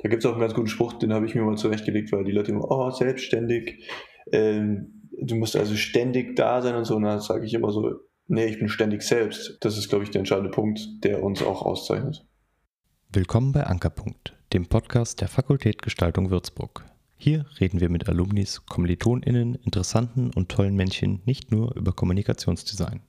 Da gibt es auch einen ganz guten Spruch, den habe ich mir mal zurechtgelegt, weil die Leute immer, oh, selbstständig, ähm, du musst also ständig da sein und so. Und dann sage ich immer so, nee, ich bin ständig selbst. Das ist, glaube ich, der entscheidende Punkt, der uns auch auszeichnet. Willkommen bei Ankerpunkt, dem Podcast der Fakultät Gestaltung Würzburg. Hier reden wir mit Alumnis, KommilitonInnen, interessanten und tollen Männchen nicht nur über Kommunikationsdesign.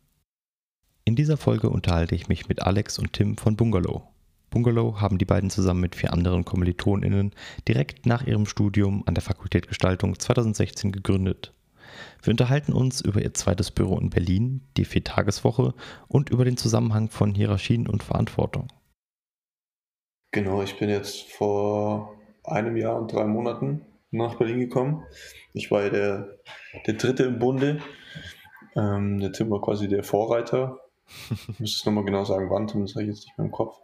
In dieser Folge unterhalte ich mich mit Alex und Tim von Bungalow. Bungalow haben die beiden zusammen mit vier anderen KommilitonInnen direkt nach ihrem Studium an der Fakultät Gestaltung 2016 gegründet. Wir unterhalten uns über ihr zweites Büro in Berlin, die Viertageswoche und über den Zusammenhang von Hierarchien und Verantwortung. Genau, ich bin jetzt vor einem Jahr und drei Monaten nach Berlin gekommen. Ich war ja der, der Dritte im Bunde. Ähm, der Tim war quasi der Vorreiter. Ich muss es nochmal genau sagen, wann, Tim, das habe ich jetzt nicht mehr im Kopf.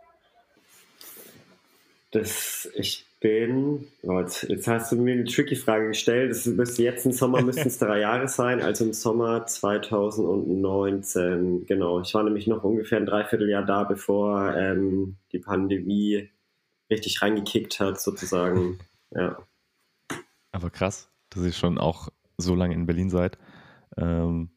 Das, ich bin, oh, jetzt, hast du mir eine tricky Frage gestellt. Das müsste jetzt im Sommer müssten es drei Jahre sein, also im Sommer 2019. Genau, ich war nämlich noch ungefähr ein Dreivierteljahr da, bevor ähm, die Pandemie richtig reingekickt hat, sozusagen. Ja. Aber krass, dass ihr schon auch so lange in Berlin seid. Ähm,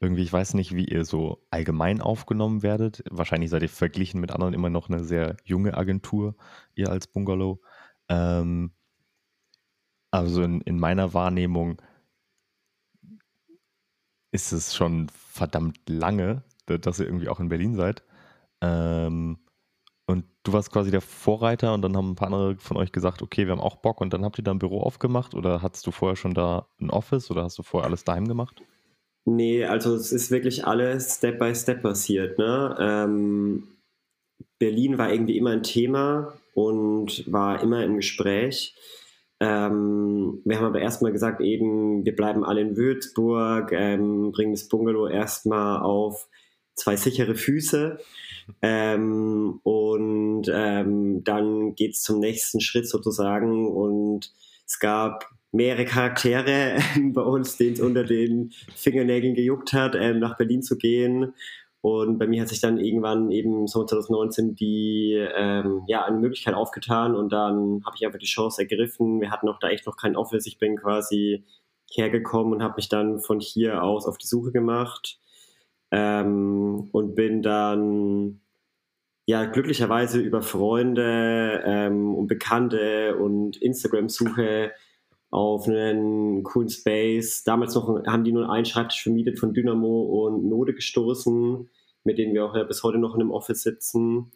irgendwie, ich weiß nicht, wie ihr so allgemein aufgenommen werdet. Wahrscheinlich seid ihr verglichen mit anderen immer noch eine sehr junge Agentur, ihr als Bungalow. Ähm, also in, in meiner Wahrnehmung ist es schon verdammt lange, dass ihr irgendwie auch in Berlin seid. Ähm, und du warst quasi der Vorreiter und dann haben ein paar andere von euch gesagt, okay, wir haben auch Bock und dann habt ihr da ein Büro aufgemacht oder hattest du vorher schon da ein Office oder hast du vorher alles daheim gemacht? Nee, also es ist wirklich alles Step by Step passiert. Ne? Ähm, Berlin war irgendwie immer ein Thema und war immer im Gespräch. Ähm, wir haben aber erstmal gesagt, eben, wir bleiben alle in Würzburg, ähm, bringen das Bungalow erstmal auf zwei sichere Füße. Ähm, und ähm, dann geht es zum nächsten Schritt sozusagen. Und es gab mehrere Charaktere bei uns, denen es unter den Fingernägeln gejuckt hat, ähm, nach Berlin zu gehen. Und bei mir hat sich dann irgendwann eben so 2019 die ähm, ja eine Möglichkeit aufgetan und dann habe ich einfach die Chance ergriffen. Wir hatten auch da echt noch kein Office. Ich bin quasi hergekommen und habe mich dann von hier aus auf die Suche gemacht ähm, und bin dann ja glücklicherweise über Freunde ähm, und Bekannte und Instagram-Suche auf einen coolen Space. Damals noch haben die nur einen Schreibtisch vermietet von Dynamo und Node gestoßen, mit denen wir auch ja bis heute noch in einem Office sitzen.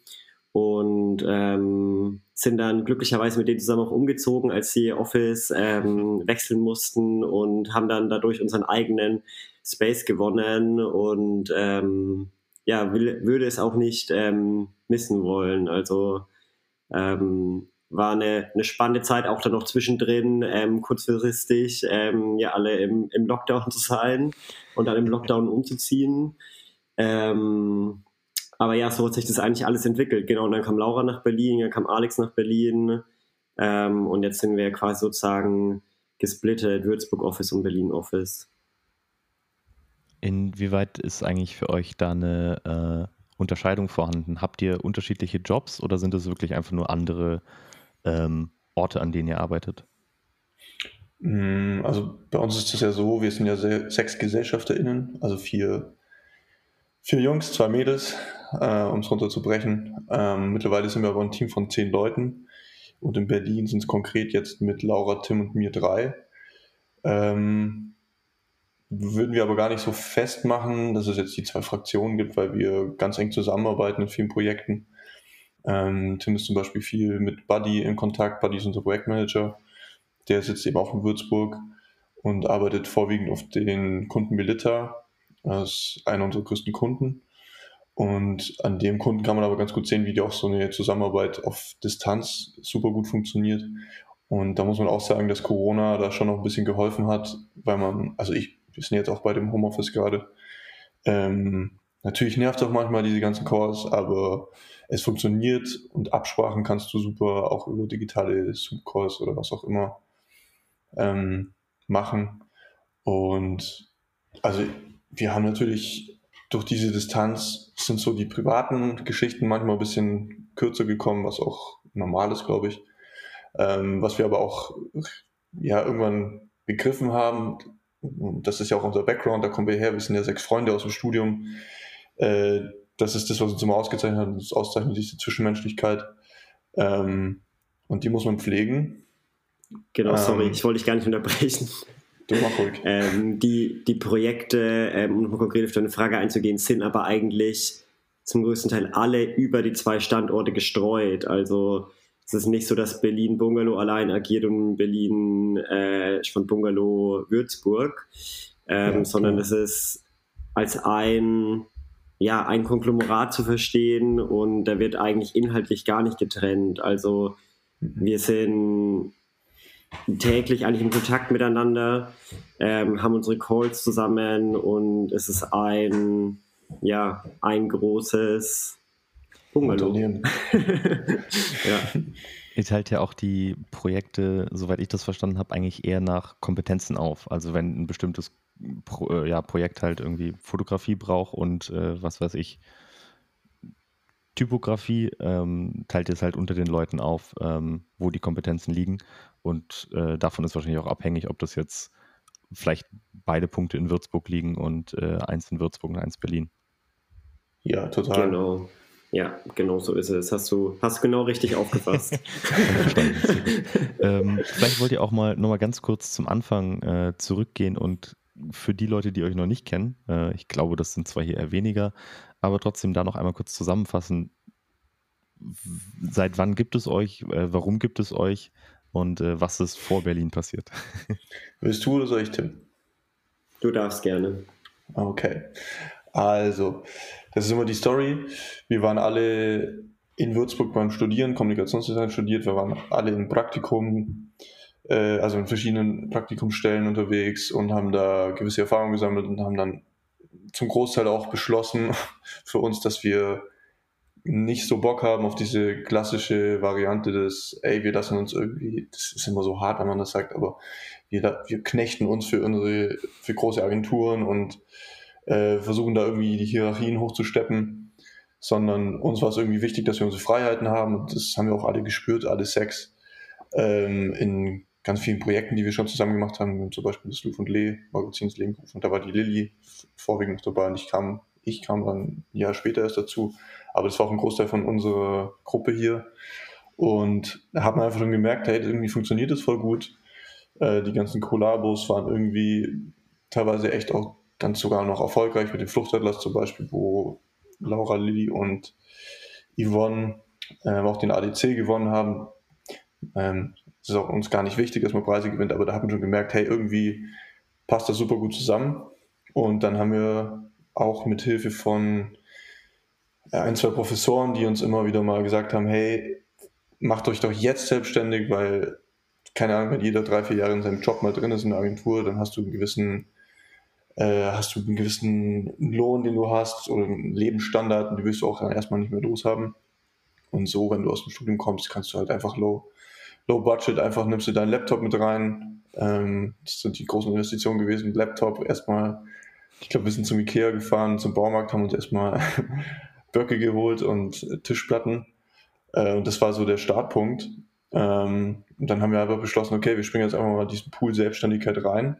Und ähm, sind dann glücklicherweise mit denen zusammen auch umgezogen, als sie Office ähm, wechseln mussten und haben dann dadurch unseren eigenen Space gewonnen und ähm, ja, will, würde es auch nicht ähm, missen wollen. Also ähm, war eine, eine spannende Zeit, auch dann noch zwischendrin, ähm, kurzfristig, ähm, ja, alle im, im Lockdown zu sein und dann im Lockdown umzuziehen. Ähm, aber ja, so hat sich das eigentlich alles entwickelt. Genau, und dann kam Laura nach Berlin, dann kam Alex nach Berlin ähm, und jetzt sind wir quasi sozusagen gesplittet, Würzburg Office und Berlin Office. Inwieweit ist eigentlich für euch da eine äh, Unterscheidung vorhanden? Habt ihr unterschiedliche Jobs oder sind es wirklich einfach nur andere ähm, Orte, an denen ihr arbeitet? Mm, also bei uns ist es ja so, wir sind ja sechs GesellschafterInnen, also vier, vier Jungs, zwei Mädels, äh, um es runterzubrechen. Ähm, mittlerweile sind wir aber ein Team von zehn Leuten und in Berlin sind es konkret jetzt mit Laura, Tim und mir drei. Ähm, würden wir aber gar nicht so festmachen, dass es jetzt die zwei Fraktionen gibt, weil wir ganz eng zusammenarbeiten in vielen Projekten. Ähm, Tim ist zum Beispiel viel mit Buddy in Kontakt. Buddy ist unser Projektmanager. Der sitzt eben auch in Würzburg und arbeitet vorwiegend auf den Kunden Belita. Das ist einer unserer größten Kunden. Und an dem Kunden kann man aber ganz gut sehen, wie die auch so eine Zusammenarbeit auf Distanz super gut funktioniert. Und da muss man auch sagen, dass Corona da schon noch ein bisschen geholfen hat, weil man, also ich, wir sind jetzt auch bei dem Homeoffice gerade. Ähm, natürlich nervt auch manchmal diese ganzen Calls, aber es funktioniert und Absprachen kannst du super auch über digitale Zoom-Calls oder was auch immer ähm, machen. Und also wir haben natürlich durch diese Distanz sind so die privaten Geschichten manchmal ein bisschen kürzer gekommen, was auch normal ist, glaube ich. Ähm, was wir aber auch ja, irgendwann begriffen haben, das ist ja auch unser Background, da kommen wir her, wir sind ja sechs Freunde aus dem Studium. Äh, das ist das, was uns immer ausgezeichnet hat, das auszeichnet diese Zwischenmenschlichkeit. Ähm, und die muss man pflegen. Genau, sorry, ähm, ich wollte dich gar nicht unterbrechen. Du mach ruhig. Ähm, die, die Projekte, ähm, um konkret auf deine Frage einzugehen, sind aber eigentlich zum größten Teil alle über die zwei Standorte gestreut. Also es ist nicht so, dass Berlin Bungalow allein agiert und Berlin äh, von Bungalow Würzburg, ähm, ja, sondern es ist als ein ja, ein Konglomerat zu verstehen und da wird eigentlich inhaltlich gar nicht getrennt. Also mhm. wir sind täglich eigentlich in Kontakt miteinander, ähm, haben unsere Calls zusammen und es ist ein, ja, ein großes Bungalow. ja. Ihr teilt ja auch die Projekte, soweit ich das verstanden habe, eigentlich eher nach Kompetenzen auf. Also wenn ein bestimmtes Pro, äh, ja, Projekt halt irgendwie Fotografie braucht und äh, was weiß ich, Typografie, ähm, teilt ihr es halt unter den Leuten auf, ähm, wo die Kompetenzen liegen. Und äh, davon ist wahrscheinlich auch abhängig, ob das jetzt vielleicht beide Punkte in Würzburg liegen und äh, eins in Würzburg und eins Berlin. Ja, total. Genau. Ja, genau so ist es. Hast du hast genau richtig aufgefasst. ähm, vielleicht wollt ihr auch mal nochmal ganz kurz zum Anfang äh, zurückgehen und für die Leute, die euch noch nicht kennen, äh, ich glaube, das sind zwar hier eher weniger, aber trotzdem da noch einmal kurz zusammenfassen. Seit wann gibt es euch? Äh, warum gibt es euch? Und äh, was ist vor Berlin passiert? Willst du oder soll ich, Tim? Du darfst gerne. Okay. Also, das ist immer die Story. Wir waren alle in Würzburg beim Studieren, Kommunikationsdesign studiert. Wir waren alle im Praktikum äh, also in verschiedenen Praktikumsstellen unterwegs und haben da gewisse Erfahrungen gesammelt und haben dann zum Großteil auch beschlossen für uns, dass wir nicht so Bock haben auf diese klassische Variante des, ey, wir lassen uns irgendwie, das ist immer so hart, wenn man das sagt, aber wir, wir knechten uns für unsere, für große Agenturen und äh, versuchen da irgendwie die Hierarchien hochzusteppen, sondern uns war es irgendwie wichtig, dass wir unsere Freiheiten haben und das haben wir auch alle gespürt, alle Sex, ähm, in ganz vielen Projekten, die wir schon zusammen gemacht haben, zum Beispiel das Luf und Lee Magazins Lebenruf und da war die Lilly vorwiegend noch dabei und ich kam, ich kam dann ein Jahr später erst dazu, aber das war auch ein Großteil von unserer Gruppe hier und da hat man einfach schon gemerkt, hey, irgendwie funktioniert das voll gut. Äh, die ganzen Kollabos waren irgendwie teilweise echt auch dann sogar noch erfolgreich mit dem Fluchtatlas zum Beispiel, wo Laura, Lilly und Yvonne äh, auch den ADC gewonnen haben. Ähm, es ist auch uns gar nicht wichtig, dass man Preise gewinnt, aber da hat man schon gemerkt, hey, irgendwie passt das super gut zusammen. Und dann haben wir auch mit Hilfe von ein, zwei Professoren, die uns immer wieder mal gesagt haben, hey, macht euch doch jetzt selbstständig, weil, keine Ahnung, wenn jeder drei, vier Jahre in seinem Job mal drin ist in der Agentur, dann hast du einen gewissen, äh, hast du einen gewissen Lohn, den du hast oder einen Lebensstandard und die willst du auch dann erstmal nicht mehr loshaben. Und so, wenn du aus dem Studium kommst, kannst du halt einfach low Low Budget, einfach nimmst du deinen Laptop mit rein. Ähm, das sind die großen Investitionen gewesen. Laptop erstmal, ich glaube, wir sind zum Ikea gefahren, zum Baumarkt, haben uns erstmal Böcke geholt und Tischplatten. Äh, und das war so der Startpunkt. Ähm, und dann haben wir einfach beschlossen, okay, wir springen jetzt einfach mal diesen Pool Selbstständigkeit rein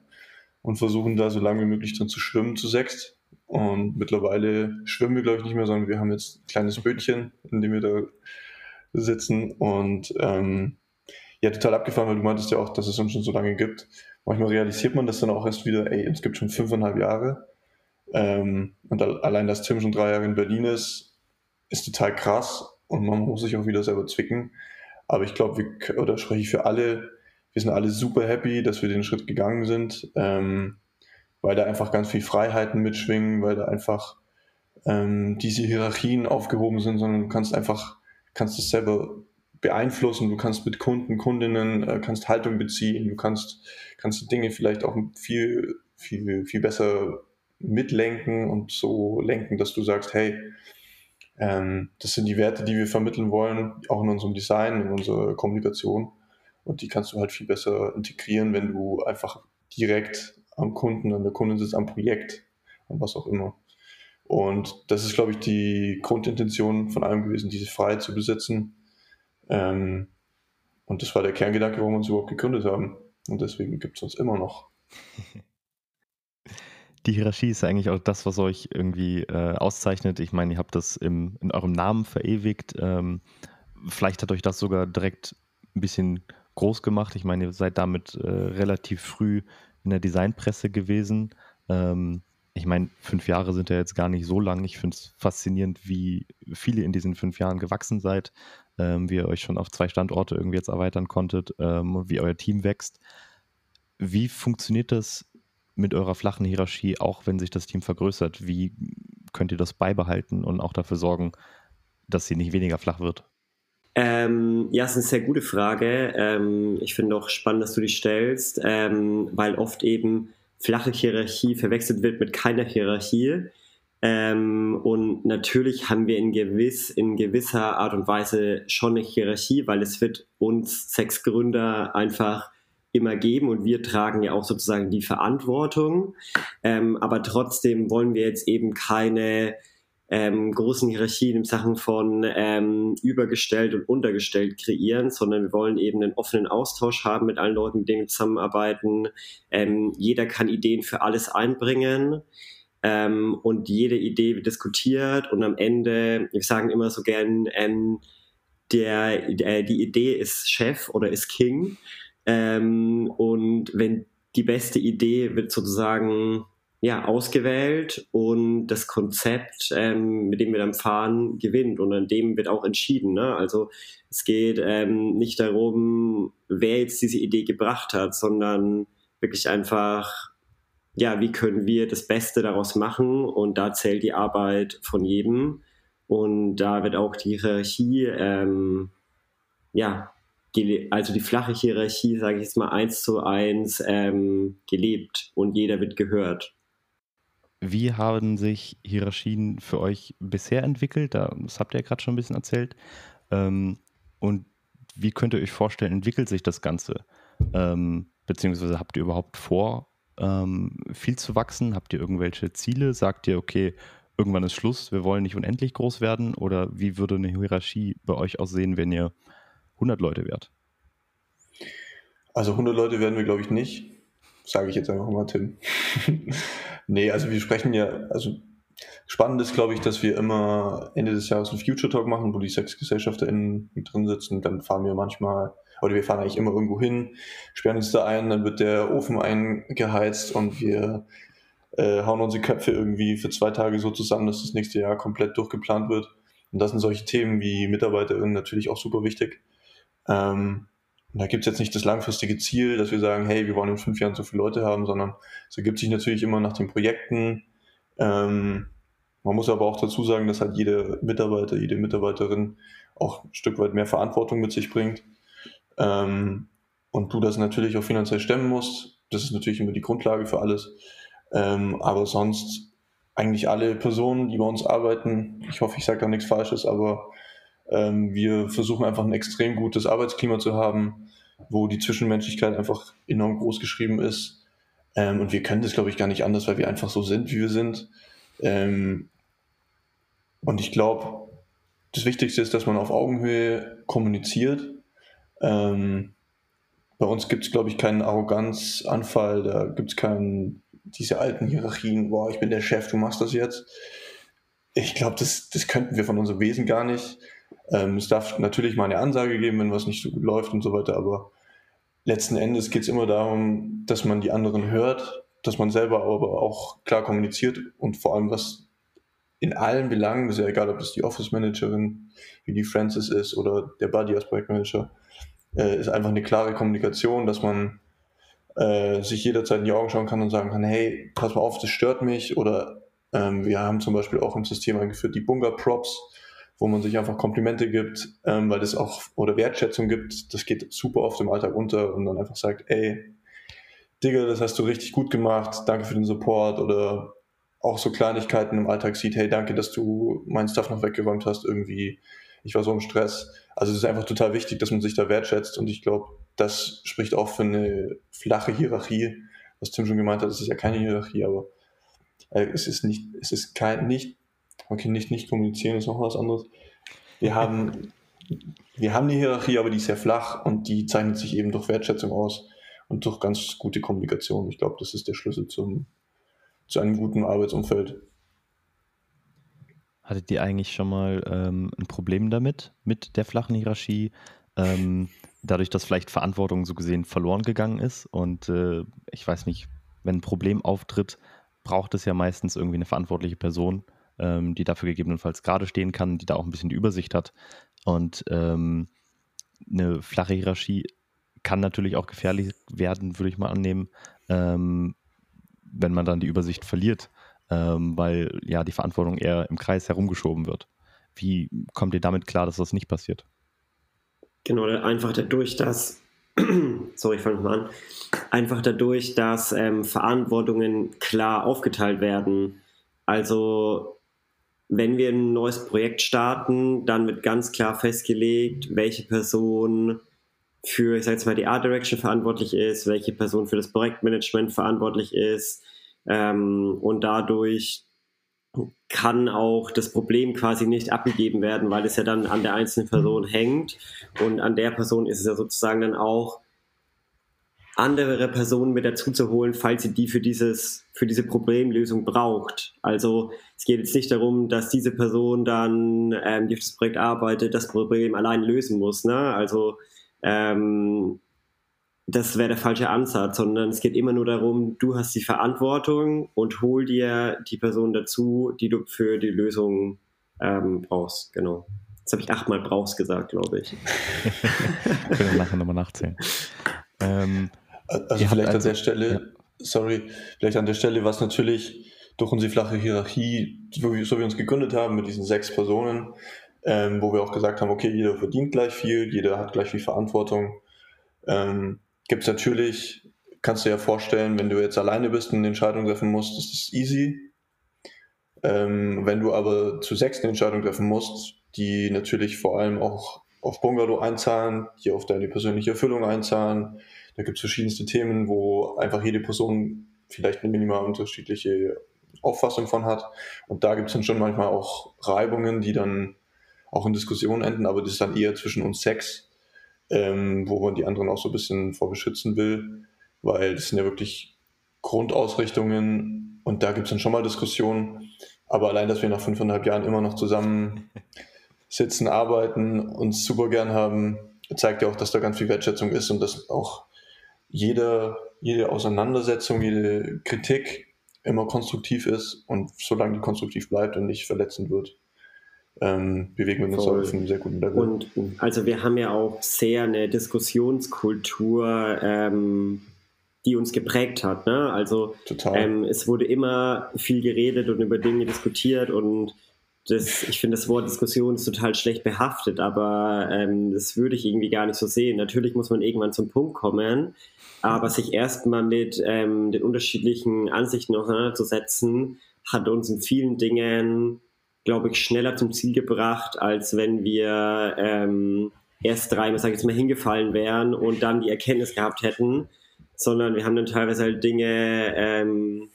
und versuchen da so lange wie möglich drin zu schwimmen zu sechst. Und mittlerweile schwimmen wir, glaube ich, nicht mehr, sondern wir haben jetzt ein kleines Bötchen, in dem wir da sitzen und ähm, ja, total abgefahren, weil du meintest ja auch, dass es uns schon so lange gibt. Manchmal realisiert man das dann auch erst wieder, ey, es gibt schon fünfeinhalb Jahre. Ähm, und allein, dass Tim schon drei Jahre in Berlin ist, ist total krass und man muss sich auch wieder selber zwicken. Aber ich glaube, oder spreche ich für alle, wir sind alle super happy, dass wir den Schritt gegangen sind, ähm, weil da einfach ganz viel Freiheiten mitschwingen, weil da einfach ähm, diese Hierarchien aufgehoben sind, sondern du kannst einfach, kannst es selber beeinflussen, du kannst mit Kunden, Kundinnen, äh, kannst Haltung beziehen, du kannst, kannst Dinge vielleicht auch viel, viel, viel besser mitlenken und so lenken, dass du sagst, hey, ähm, das sind die Werte, die wir vermitteln wollen, auch in unserem Design, in unserer Kommunikation. Und die kannst du halt viel besser integrieren, wenn du einfach direkt am Kunden, an der Kundin sitzt, am Projekt, und was auch immer. Und das ist, glaube ich, die Grundintention von allem gewesen, diese Freiheit zu besitzen, ähm, Und das war der Kerngedanke, warum wir uns überhaupt gegründet haben. Und deswegen gibt es uns immer noch. Die Hierarchie ist eigentlich auch das, was euch irgendwie äh, auszeichnet. Ich meine, ihr habt das im, in eurem Namen verewigt. Ähm, vielleicht hat euch das sogar direkt ein bisschen groß gemacht. Ich meine, ihr seid damit äh, relativ früh in der Designpresse gewesen. Ähm, ich meine, fünf Jahre sind ja jetzt gar nicht so lang. Ich finde es faszinierend, wie viele in diesen fünf Jahren gewachsen seid, ähm, wie ihr euch schon auf zwei Standorte irgendwie jetzt erweitern konntet ähm, wie euer Team wächst. Wie funktioniert das mit eurer flachen Hierarchie, auch wenn sich das Team vergrößert? Wie könnt ihr das beibehalten und auch dafür sorgen, dass sie nicht weniger flach wird? Ähm, ja, es ist eine sehr gute Frage. Ähm, ich finde auch spannend, dass du die stellst, ähm, weil oft eben flache Hierarchie verwechselt wird mit keiner Hierarchie. Ähm, und natürlich haben wir in, gewiss, in gewisser Art und Weise schon eine Hierarchie, weil es wird uns sechs Gründer einfach immer geben und wir tragen ja auch sozusagen die Verantwortung. Ähm, aber trotzdem wollen wir jetzt eben keine ähm, großen Hierarchien in Sachen von ähm, übergestellt und untergestellt kreieren, sondern wir wollen eben einen offenen Austausch haben mit allen Leuten, mit denen wir zusammenarbeiten. Ähm, jeder kann Ideen für alles einbringen. Ähm, und jede Idee wird diskutiert und am Ende, wir sagen immer so gern, ähm, der, der, die Idee ist Chef oder ist King. Ähm, und wenn die beste Idee wird sozusagen ja, ausgewählt und das Konzept, ähm, mit dem wir dann fahren, gewinnt und an dem wird auch entschieden. Ne? Also es geht ähm, nicht darum, wer jetzt diese Idee gebracht hat, sondern wirklich einfach, ja, wie können wir das Beste daraus machen und da zählt die Arbeit von jedem und da wird auch die Hierarchie, ähm, ja, also die flache Hierarchie, sage ich jetzt mal eins zu eins ähm, gelebt und jeder wird gehört. Wie haben sich Hierarchien für euch bisher entwickelt? Das habt ihr ja gerade schon ein bisschen erzählt. Ähm, und wie könnt ihr euch vorstellen, entwickelt sich das Ganze? Ähm, beziehungsweise habt ihr überhaupt vor, ähm, viel zu wachsen? Habt ihr irgendwelche Ziele? Sagt ihr, okay, irgendwann ist Schluss, wir wollen nicht unendlich groß werden? Oder wie würde eine Hierarchie bei euch aussehen, wenn ihr 100 Leute wärt? Also 100 Leute werden wir, glaube ich, nicht. Sage ich jetzt einfach mal, Tim. nee, also wir sprechen ja, also spannend ist, glaube ich, dass wir immer Ende des Jahres einen Future Talk machen, wo die sechs GesellschafterInnen drin sitzen. Dann fahren wir manchmal, oder wir fahren eigentlich immer irgendwo hin, sperren uns da ein, dann wird der Ofen eingeheizt und wir äh, hauen unsere Köpfe irgendwie für zwei Tage so zusammen, dass das nächste Jahr komplett durchgeplant wird. Und das sind solche Themen wie MitarbeiterInnen natürlich auch super wichtig. Ähm, da gibt es jetzt nicht das langfristige Ziel, dass wir sagen, hey, wir wollen in fünf Jahren so viele Leute haben, sondern es ergibt sich natürlich immer nach den Projekten. Ähm, man muss aber auch dazu sagen, dass halt jede Mitarbeiter, jede Mitarbeiterin auch ein Stück weit mehr Verantwortung mit sich bringt. Ähm, und du das natürlich auch finanziell stemmen musst. Das ist natürlich immer die Grundlage für alles. Ähm, aber sonst eigentlich alle Personen, die bei uns arbeiten, ich hoffe, ich sage da nichts Falsches, aber ähm, wir versuchen einfach ein extrem gutes Arbeitsklima zu haben, wo die Zwischenmenschlichkeit einfach enorm groß geschrieben ist. Ähm, und wir können das, glaube ich, gar nicht anders, weil wir einfach so sind, wie wir sind. Ähm, und ich glaube, das Wichtigste ist, dass man auf Augenhöhe kommuniziert. Ähm, bei uns gibt es, glaube ich, keinen Arroganzanfall, da gibt es keinen, diese alten Hierarchien, boah, ich bin der Chef, du machst das jetzt. Ich glaube, das, das könnten wir von unserem Wesen gar nicht. Ähm, es darf natürlich mal eine Ansage geben, wenn was nicht so gut läuft und so weiter, aber letzten Endes geht es immer darum, dass man die anderen hört, dass man selber aber auch klar kommuniziert und vor allem was in allen Belangen, ist ja egal, ob das die Office Managerin wie die Francis ist oder der Buddy als Projektmanager, äh, ist einfach eine klare Kommunikation, dass man äh, sich jederzeit in die Augen schauen kann und sagen kann, hey, pass mal auf, das stört mich oder ähm, wir haben zum Beispiel auch im System eingeführt die Bunga Props, wo man sich einfach Komplimente gibt, ähm, weil das auch oder Wertschätzung gibt. Das geht super oft im Alltag unter und dann einfach sagt, ey, Digga, das hast du richtig gut gemacht, danke für den Support oder auch so Kleinigkeiten im Alltag sieht, hey, danke, dass du meinen Stuff noch weggeräumt hast, irgendwie, ich war so im Stress. Also es ist einfach total wichtig, dass man sich da wertschätzt und ich glaube, das spricht auch für eine flache Hierarchie, was Tim schon gemeint hat, es ist ja keine Hierarchie, aber äh, es ist nicht, es ist kein, nicht Okay, nicht nicht kommunizieren ist noch was anderes. Wir haben, wir haben eine Hierarchie, aber die ist sehr flach und die zeichnet sich eben durch Wertschätzung aus und durch ganz gute Kommunikation. Ich glaube, das ist der Schlüssel zum, zu einem guten Arbeitsumfeld. Hattet ihr eigentlich schon mal ähm, ein Problem damit, mit der flachen Hierarchie? Ähm, dadurch, dass vielleicht Verantwortung so gesehen verloren gegangen ist und äh, ich weiß nicht, wenn ein Problem auftritt, braucht es ja meistens irgendwie eine verantwortliche Person, ähm, die dafür gegebenenfalls gerade stehen kann, die da auch ein bisschen die Übersicht hat. Und ähm, eine flache Hierarchie kann natürlich auch gefährlich werden, würde ich mal annehmen, ähm, wenn man dann die Übersicht verliert, ähm, weil ja die Verantwortung eher im Kreis herumgeschoben wird. Wie kommt ihr damit klar, dass das nicht passiert? Genau, einfach dadurch, dass, sorry, ich fange mal an, einfach dadurch, dass ähm, Verantwortungen klar aufgeteilt werden. Also wenn wir ein neues Projekt starten, dann wird ganz klar festgelegt, welche Person für, ich sage jetzt mal, die Art Direction verantwortlich ist, welche Person für das Projektmanagement verantwortlich ist. Ähm, und dadurch kann auch das Problem quasi nicht abgegeben werden, weil es ja dann an der einzelnen Person hängt. Und an der Person ist es ja sozusagen dann auch andere Personen mit dazu zu holen, falls sie die für dieses, für diese Problemlösung braucht. Also es geht jetzt nicht darum, dass diese Person dann, ähm, die auf das Projekt arbeitet, das Problem allein lösen muss. Ne? Also ähm, das wäre der falsche Ansatz, sondern es geht immer nur darum, du hast die Verantwortung und hol dir die Person dazu, die du für die Lösung ähm, brauchst. Genau. Jetzt habe ich achtmal brauchst gesagt, glaube ich. Können wir nachher nochmal nachzählen. Ähm, also vielleicht also, an der Stelle, ja. sorry, vielleicht an der Stelle, was natürlich durch unsere flache Hierarchie, so wie, so wie wir uns gegründet haben mit diesen sechs Personen, ähm, wo wir auch gesagt haben, okay, jeder verdient gleich viel, jeder hat gleich viel Verantwortung. Ähm, Gibt es natürlich, kannst du dir ja vorstellen, wenn du jetzt alleine bist und eine Entscheidung treffen musst, ist das easy. Ähm, wenn du aber zu sechs eine Entscheidung treffen musst, die natürlich vor allem auch auf Bungalow einzahlen, die auf deine persönliche Erfüllung einzahlen, da gibt es verschiedenste Themen, wo einfach jede Person vielleicht eine minimal unterschiedliche Auffassung von hat. Und da gibt es dann schon manchmal auch Reibungen, die dann auch in Diskussionen enden, aber das ist dann eher zwischen uns sechs, ähm, wo man die anderen auch so ein bisschen vor beschützen will, weil das sind ja wirklich Grundausrichtungen und da gibt es dann schon mal Diskussionen. Aber allein, dass wir nach fünfeinhalb Jahren immer noch zusammen sitzen, arbeiten, uns super gern haben, zeigt ja auch, dass da ganz viel Wertschätzung ist und dass auch jede, jede Auseinandersetzung, jede Kritik immer konstruktiv ist und solange die konstruktiv bleibt und nicht verletzend wird, ähm, bewegen wir uns Voll. auf einem sehr guten Level. Und also wir haben ja auch sehr eine Diskussionskultur, ähm, die uns geprägt hat. Ne? Also ähm, es wurde immer viel geredet und über Dinge diskutiert und das, ich finde, das Wort Diskussion ist total schlecht behaftet, aber ähm, das würde ich irgendwie gar nicht so sehen. Natürlich muss man irgendwann zum Punkt kommen, aber sich erstmal mit ähm, den unterschiedlichen Ansichten auseinanderzusetzen, hat uns in vielen Dingen, glaube ich, schneller zum Ziel gebracht, als wenn wir ähm, erst dreimal, sage ich jetzt mal, hingefallen wären und dann die Erkenntnis gehabt hätten, sondern wir haben dann teilweise halt Dinge, ähm,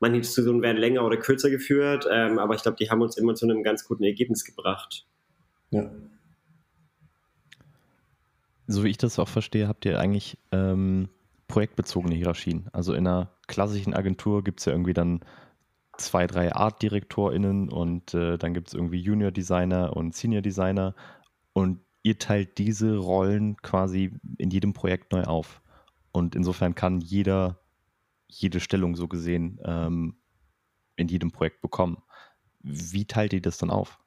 manche Diskussionen werden länger oder kürzer geführt, ähm, aber ich glaube, die haben uns immer zu einem ganz guten Ergebnis gebracht. Ja. So wie ich das auch verstehe, habt ihr eigentlich ähm, projektbezogene Hierarchien. Also in einer klassischen Agentur gibt es ja irgendwie dann zwei, drei Art-DirektorInnen und äh, dann gibt es irgendwie Junior Designer und Senior Designer und ihr teilt diese Rollen quasi in jedem Projekt neu auf. Und insofern kann jeder jede Stellung so gesehen ähm, in jedem Projekt bekommen. Wie teilt ihr das dann auf?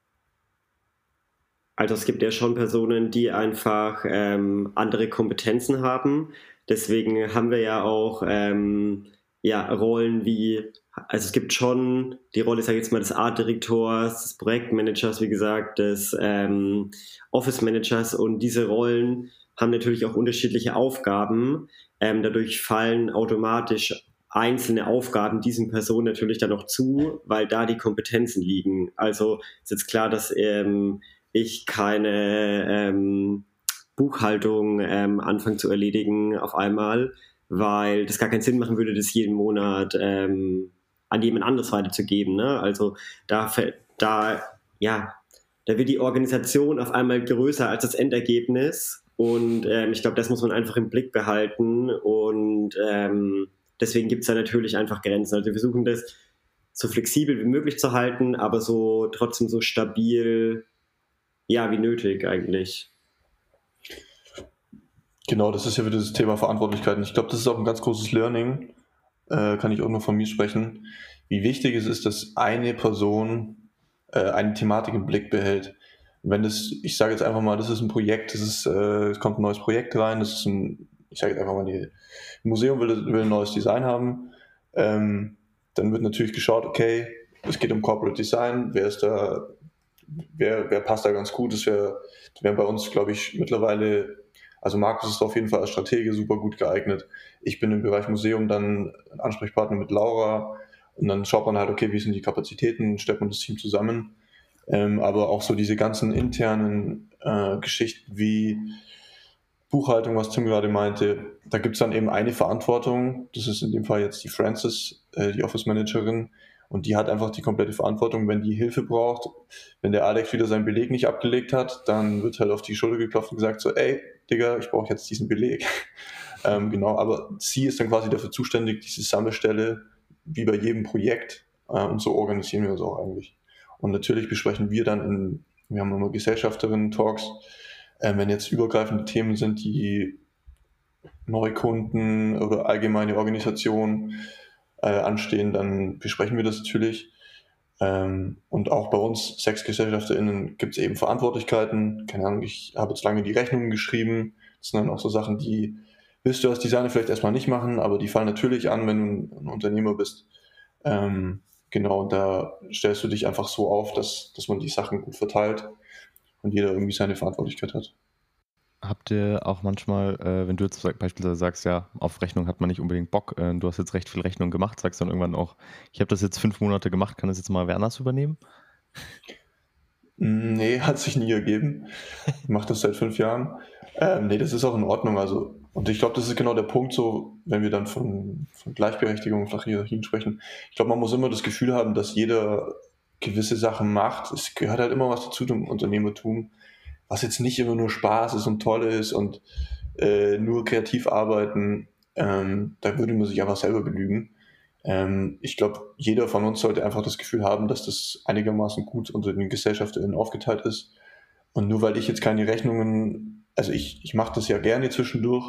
Also es gibt ja schon Personen, die einfach ähm, andere Kompetenzen haben. Deswegen haben wir ja auch ähm, ja, Rollen wie, also es gibt schon die Rolle, ich jetzt mal, des Artdirektors, des Projektmanagers, wie gesagt, des ähm, Office Managers und diese Rollen haben natürlich auch unterschiedliche Aufgaben. Ähm, dadurch fallen automatisch einzelne Aufgaben diesen Personen natürlich dann noch zu, weil da die Kompetenzen liegen. Also ist jetzt klar, dass ähm, ich keine ähm, Buchhaltung ähm, anfange zu erledigen auf einmal, weil das gar keinen Sinn machen würde, das jeden Monat ähm, an jemand anderes weiterzugeben. Ne? Also da, da, ja, da wird die Organisation auf einmal größer als das Endergebnis. Und ähm, ich glaube, das muss man einfach im Blick behalten. Und ähm, deswegen gibt es da natürlich einfach Grenzen. Also wir versuchen das so flexibel wie möglich zu halten, aber so trotzdem so stabil, ja, wie nötig eigentlich. Genau, das ist ja wieder das Thema Verantwortlichkeiten. Ich glaube, das ist auch ein ganz großes Learning, äh, kann ich auch nur von mir sprechen, wie wichtig es ist, dass eine Person äh, eine Thematik im Blick behält. Wenn das, ich sage jetzt einfach mal, das ist ein Projekt, das ist, äh, es kommt ein neues Projekt rein, das ist ein, ich sage jetzt einfach mal, die, Museum will, will ein neues Design haben, ähm, dann wird natürlich geschaut, okay, es geht um Corporate Design, wer ist da, wer, wer passt da ganz gut, das wäre wär bei uns, glaube ich, mittlerweile also Markus ist auf jeden Fall als Stratege super gut geeignet. Ich bin im Bereich Museum dann Ansprechpartner mit Laura und dann schaut man halt, okay, wie sind die Kapazitäten, stellt man das Team zusammen. Ähm, aber auch so diese ganzen internen äh, Geschichten wie Buchhaltung, was Tim gerade meinte, da gibt es dann eben eine Verantwortung. Das ist in dem Fall jetzt die Frances, äh, die Office Managerin. Und die hat einfach die komplette Verantwortung, wenn die Hilfe braucht. Wenn der Alex wieder seinen Beleg nicht abgelegt hat, dann wird halt auf die Schulter geklopft und gesagt so, ey, Digga, ich brauche jetzt diesen Beleg. ähm, genau, aber sie ist dann quasi dafür zuständig, diese Sammelstelle, wie bei jedem Projekt, äh, und so organisieren wir uns auch eigentlich. Und natürlich besprechen wir dann in, wir haben immer Gesellschafterinnen-Talks, äh, wenn jetzt übergreifende Themen sind, die Neukunden oder allgemeine Organisationen äh, anstehen, dann besprechen wir das natürlich. Ähm, und auch bei uns SexgesellschafterInnen gibt es eben Verantwortlichkeiten. Keine Ahnung, ich habe jetzt lange die Rechnungen geschrieben. Das sind dann auch so Sachen, die willst du als Designer vielleicht erstmal nicht machen, aber die fallen natürlich an, wenn du ein Unternehmer bist. Ähm, genau, da stellst du dich einfach so auf, dass, dass man die Sachen gut verteilt und jeder irgendwie seine Verantwortlichkeit hat habt ihr auch manchmal, äh, wenn du jetzt beispielsweise sagst, ja, auf Rechnung hat man nicht unbedingt Bock, äh, du hast jetzt recht viel Rechnung gemacht, sagst dann irgendwann auch, ich habe das jetzt fünf Monate gemacht, kann das jetzt mal Werners übernehmen? Nee, hat sich nie ergeben. Ich mache das seit fünf Jahren. Ähm, nee, das ist auch in Ordnung. Also, und ich glaube, das ist genau der Punkt, so, wenn wir dann von, von Gleichberechtigung, von Hierarchien sprechen. Ich glaube, man muss immer das Gefühl haben, dass jeder gewisse Sachen macht. Es gehört halt immer was dazu zum Unternehmertum was jetzt nicht immer nur Spaß ist und toll ist und äh, nur kreativ arbeiten, ähm, da würde man sich einfach selber belügen. Ähm, ich glaube, jeder von uns sollte einfach das Gefühl haben, dass das einigermaßen gut unter den Gesellschaften aufgeteilt ist. Und nur weil ich jetzt keine Rechnungen, also ich, ich mache das ja gerne zwischendurch,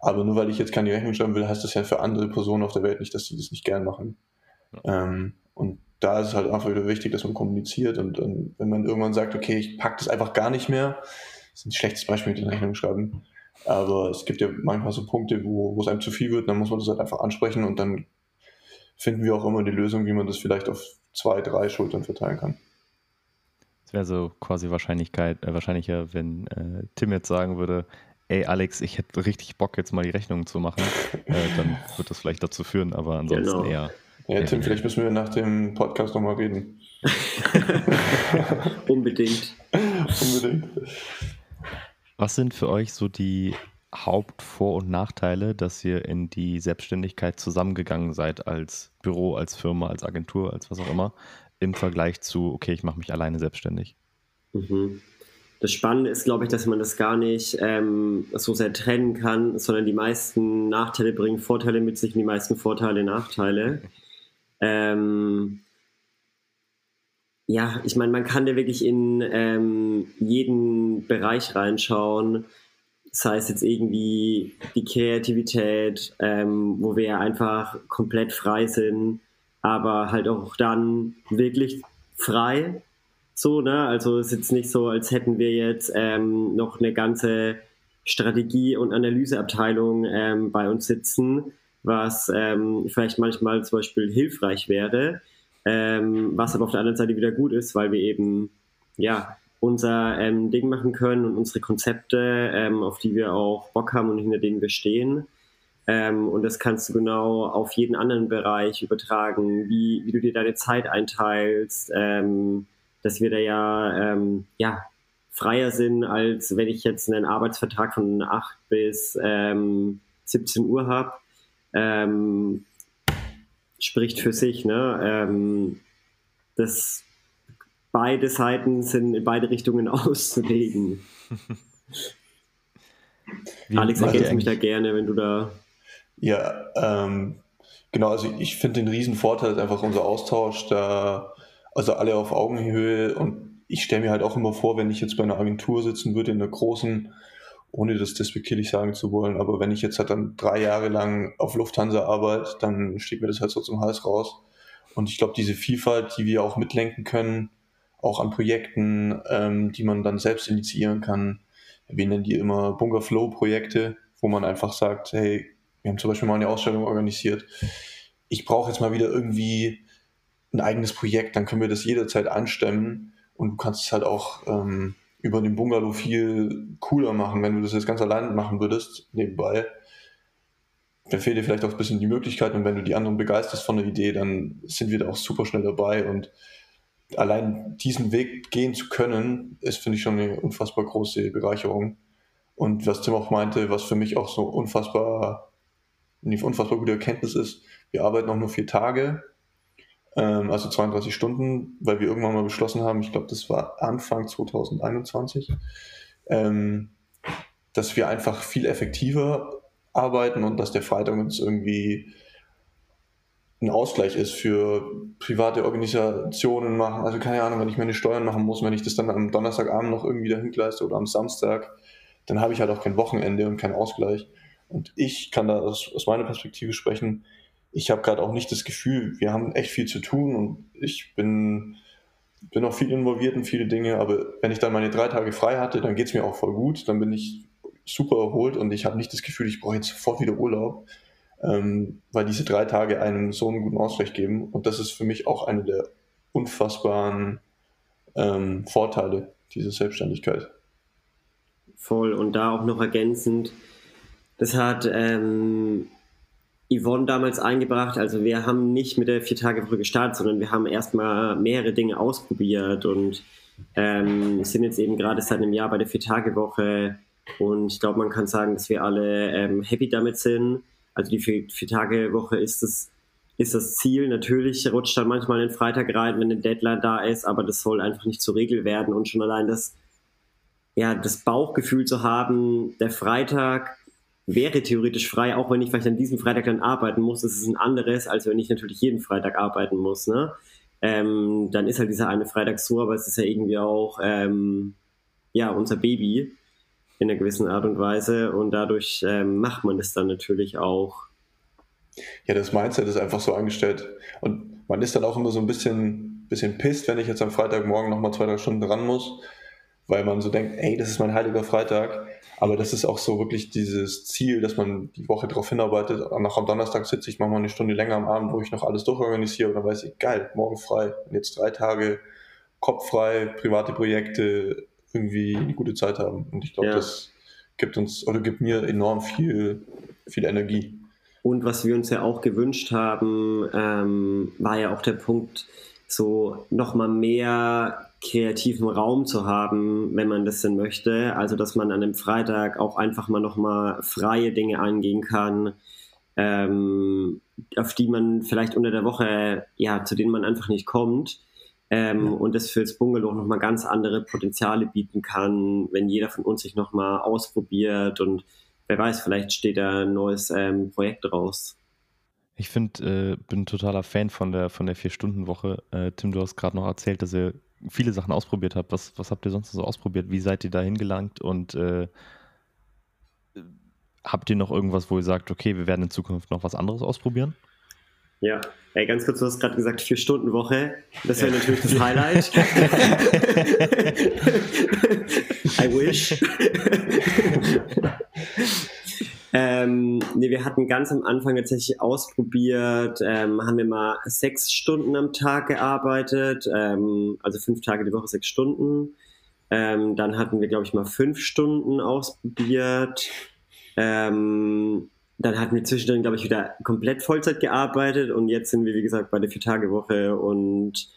aber nur weil ich jetzt keine Rechnung schreiben will, heißt das ja für andere Personen auf der Welt nicht, dass sie das nicht gern machen. Ja. Ähm, und da ist es halt einfach wieder wichtig, dass man kommuniziert und, und wenn man irgendwann sagt, okay, ich packe das einfach gar nicht mehr, das ist ein schlechtes Beispiel mit den Rechnungen schreiben, aber es gibt ja manchmal so Punkte, wo, wo es einem zu viel wird, dann muss man das halt einfach ansprechen und dann finden wir auch immer die Lösung, wie man das vielleicht auf zwei, drei Schultern verteilen kann. Es wäre so quasi Wahrscheinlichkeit, äh, wahrscheinlicher, wenn äh, Tim jetzt sagen würde, ey Alex, ich hätte richtig Bock, jetzt mal die Rechnungen zu machen, äh, dann wird das vielleicht dazu führen, aber ansonsten genau. eher ja, Tim, vielleicht müssen wir nach dem Podcast nochmal reden. Unbedingt. Unbedingt. Was sind für euch so die Hauptvor- und Nachteile, dass ihr in die Selbstständigkeit zusammengegangen seid als Büro, als Firma, als Agentur, als was auch immer, im Vergleich zu, okay, ich mache mich alleine selbstständig? Mhm. Das Spannende ist, glaube ich, dass man das gar nicht ähm, so sehr trennen kann, sondern die meisten Nachteile bringen Vorteile mit sich und die meisten Vorteile Nachteile. Ähm, ja, ich meine, man kann da wirklich in ähm, jeden Bereich reinschauen. Das heißt jetzt irgendwie die Kreativität, ähm, wo wir einfach komplett frei sind, aber halt auch dann wirklich frei. So, ne? Also es ist jetzt nicht so, als hätten wir jetzt ähm, noch eine ganze Strategie- und Analyseabteilung ähm, bei uns sitzen, was ähm, vielleicht manchmal zum Beispiel hilfreich wäre, ähm, was aber auf der anderen Seite wieder gut ist, weil wir eben ja unser ähm, Ding machen können und unsere Konzepte, ähm, auf die wir auch Bock haben und hinter denen wir stehen. Ähm, und das kannst du genau auf jeden anderen Bereich übertragen, wie, wie du dir deine Zeit einteilst, ähm, dass wir da ja, ähm, ja freier sind, als wenn ich jetzt einen Arbeitsvertrag von 8 bis ähm, 17 Uhr habe ähm, spricht für sich. Ne? Ähm, das beide Seiten sind in beide Richtungen auszulegen. Wie Alex, ergänzt mich da gerne, wenn du da. Ja, ähm, genau, also ich finde den riesen Vorteil einfach unser Austausch, da, also alle auf Augenhöhe und ich stelle mir halt auch immer vor, wenn ich jetzt bei einer Agentur sitzen würde, in einer großen, ohne das despektierlich sagen zu wollen, aber wenn ich jetzt halt dann drei Jahre lang auf Lufthansa arbeite, dann steht mir das halt so zum Hals raus. Und ich glaube, diese Vielfalt, die wir auch mitlenken können, auch an Projekten, ähm, die man dann selbst initiieren kann, wir nennen die immer Bunker Flow Projekte, wo man einfach sagt, hey, wir haben zum Beispiel mal eine Ausstellung organisiert. Ich brauche jetzt mal wieder irgendwie ein eigenes Projekt, dann können wir das jederzeit anstemmen und du kannst es halt auch ähm, über den Bungalow viel cooler machen, wenn du das jetzt ganz allein machen würdest, nebenbei. Da fehlt dir vielleicht auch ein bisschen die Möglichkeit und wenn du die anderen begeisterst von der Idee, dann sind wir da auch super schnell dabei und allein diesen Weg gehen zu können, ist, finde ich, schon eine unfassbar große Bereicherung. Und was Tim auch meinte, was für mich auch so unfassbar, eine unfassbar gute Erkenntnis ist, wir arbeiten auch nur vier Tage, ähm, also 32 Stunden, weil wir irgendwann mal beschlossen haben, ich glaube, das war Anfang 2021, ähm, dass wir einfach viel effektiver arbeiten und dass der Freitag uns irgendwie ein Ausgleich ist für private Organisationen machen. Also keine Ahnung, wenn ich meine Steuern machen muss, wenn ich das dann am Donnerstagabend noch irgendwie dahin leiste oder am Samstag, dann habe ich halt auch kein Wochenende und keinen Ausgleich. Und ich kann da aus, aus meiner Perspektive sprechen. Ich habe gerade auch nicht das Gefühl, wir haben echt viel zu tun und ich bin, bin auch viel involviert in viele Dinge, aber wenn ich dann meine drei Tage frei hatte, dann geht es mir auch voll gut, dann bin ich super erholt und ich habe nicht das Gefühl, ich brauche jetzt sofort wieder Urlaub, ähm, weil diese drei Tage einem so einen guten Ausgleich geben. Und das ist für mich auch eine der unfassbaren ähm, Vorteile dieser Selbstständigkeit. Voll. Und da auch noch ergänzend, das hat ähm, Yvonne damals eingebracht. Also wir haben nicht mit der Vier-Tage-Woche gestartet, sondern wir haben erstmal mehrere Dinge ausprobiert und ähm, sind jetzt eben gerade seit einem Jahr bei der Vier-Tage-Woche. Und ich glaube, man kann sagen, dass wir alle ähm, happy damit sind. Also die Vier-Tage-Woche ist das, ist das Ziel. Natürlich rutscht dann manchmal ein Freitag rein, wenn eine Deadline da ist, aber das soll einfach nicht zur Regel werden. Und schon allein das, ja, das Bauchgefühl zu haben, der Freitag wäre theoretisch frei, auch wenn ich vielleicht an diesem Freitag dann arbeiten muss, das ist ein anderes, als wenn ich natürlich jeden Freitag arbeiten muss. Ne? Ähm, dann ist halt dieser eine Freitag so, aber es ist ja irgendwie auch ähm, ja unser Baby in einer gewissen Art und Weise und dadurch ähm, macht man es dann natürlich auch. Ja, das Mindset ist einfach so angestellt und man ist dann auch immer so ein bisschen, bisschen pisst, wenn ich jetzt am Freitagmorgen nochmal zwei, drei Stunden dran muss, weil man so denkt, ey, das ist mein heiliger Freitag, aber das ist auch so wirklich dieses Ziel, dass man die Woche darauf hinarbeitet. Noch am Donnerstag sitze ich manchmal eine Stunde länger am Abend, wo ich noch alles durchorganisiere und dann weiß ich, geil, morgen frei und jetzt drei Tage Kopf frei, private Projekte, irgendwie eine gute Zeit haben. Und ich glaube, ja. das gibt uns oder gibt mir enorm viel, viel Energie. Und was wir uns ja auch gewünscht haben, ähm, war ja auch der Punkt, so nochmal mehr kreativen Raum zu haben, wenn man das denn möchte. Also, dass man an einem Freitag auch einfach mal nochmal freie Dinge angehen kann, ähm, auf die man vielleicht unter der Woche, ja, zu denen man einfach nicht kommt. Ähm, ja. Und das fürs Bungalow nochmal ganz andere Potenziale bieten kann, wenn jeder von uns sich nochmal ausprobiert und wer weiß, vielleicht steht da ein neues ähm, Projekt raus. Ich finde, äh, bin totaler Fan von der von der Vier-Stunden-Woche. Äh, Tim, du hast gerade noch erzählt, dass ihr viele Sachen ausprobiert habt. Was, was habt ihr sonst so ausprobiert? Wie seid ihr da hingelangt? Und äh, habt ihr noch irgendwas, wo ihr sagt, okay, wir werden in Zukunft noch was anderes ausprobieren? Ja, Ey, ganz kurz, du hast gerade gesagt, vier Stunden Woche. Das wäre ja. natürlich das Highlight. I wish. Ähm, nee, wir hatten ganz am Anfang tatsächlich ausprobiert, ähm, haben wir mal sechs Stunden am Tag gearbeitet, ähm, also fünf Tage die Woche, sechs Stunden. Ähm, dann hatten wir, glaube ich, mal fünf Stunden ausprobiert. Ähm, dann hatten wir zwischendrin, glaube ich, wieder komplett Vollzeit gearbeitet und jetzt sind wir, wie gesagt, bei der Vier-Tage-Woche und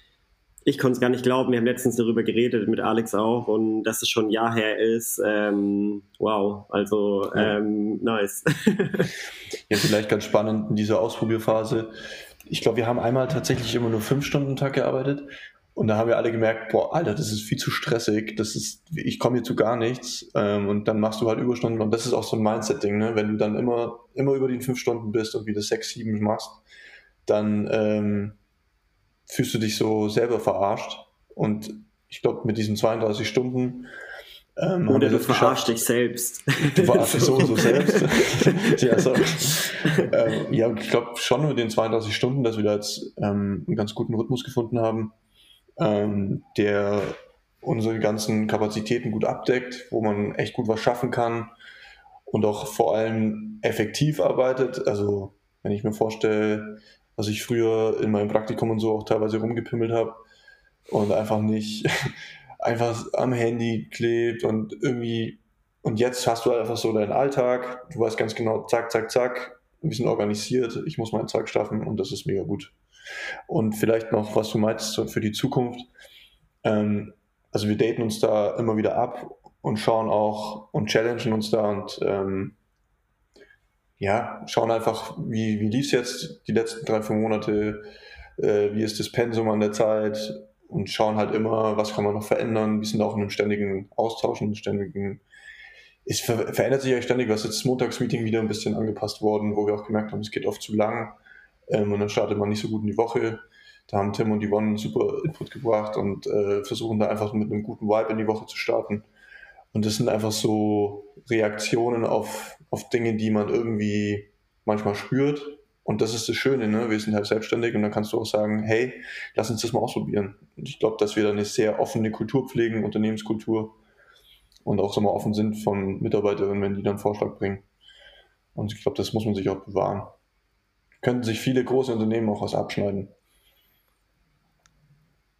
ich konnte es gar nicht glauben. Wir haben letztens darüber geredet, mit Alex auch, und dass es schon ein Jahr her ist. Ähm, wow, also ähm, nice. ja, vielleicht ganz spannend in dieser Ausprobierphase. Ich glaube, wir haben einmal tatsächlich immer nur fünf Stunden Tag gearbeitet Und da haben wir alle gemerkt, boah, Alter, das ist viel zu stressig, das ist, ich komme hier zu gar nichts. Ähm, und dann machst du halt Überstunden und das ist auch so ein Mindset-Ding, ne? Wenn du dann immer, immer über die fünf Stunden bist und wieder sechs, sieben machst, dann ähm, fühlst du dich so selber verarscht. Und ich glaube, mit diesen 32 Stunden ähm, Oder du verarschst dich selbst. Du verarschst dich so und so selbst. ja, so. ähm, ja, ich glaube schon mit den 32 Stunden, dass wir da jetzt ähm, einen ganz guten Rhythmus gefunden haben, ähm, der unsere ganzen Kapazitäten gut abdeckt, wo man echt gut was schaffen kann und auch vor allem effektiv arbeitet. Also wenn ich mir vorstelle, was ich früher in meinem Praktikum und so auch teilweise rumgepimmelt habe und einfach nicht einfach am Handy klebt und irgendwie, und jetzt hast du einfach so deinen Alltag, du weißt ganz genau, zack, zack, zack, wir sind organisiert, ich muss meinen Zeug schaffen und das ist mega gut. Und vielleicht noch, was du meinst für die Zukunft. Ähm, also wir daten uns da immer wieder ab und schauen auch und challengen uns da und ähm, ja, schauen einfach, wie, wie lief es jetzt die letzten drei, vier Monate, äh, wie ist das Pensum an der Zeit, und schauen halt immer, was kann man noch verändern. Wir sind auch in einem ständigen Austausch, in einem ständigen. Es ver verändert sich ja ständig, was jetzt das Montagsmeeting wieder ein bisschen angepasst worden, wo wir auch gemerkt haben, es geht oft zu lang ähm, und dann startet man nicht so gut in die Woche. Da haben Tim und Yvonne super Input gebracht und äh, versuchen da einfach mit einem guten Vibe in die Woche zu starten. Und das sind einfach so Reaktionen auf, auf Dinge, die man irgendwie manchmal spürt und das ist das Schöne, ne? wir sind halt selbstständig und dann kannst du auch sagen, hey, lass uns das mal ausprobieren. Und ich glaube, dass wir da eine sehr offene Kultur pflegen, Unternehmenskultur und auch so mal offen sind von Mitarbeiterinnen, wenn die dann Vorschlag bringen. Und ich glaube, das muss man sich auch bewahren. Könnten sich viele große Unternehmen auch was abschneiden.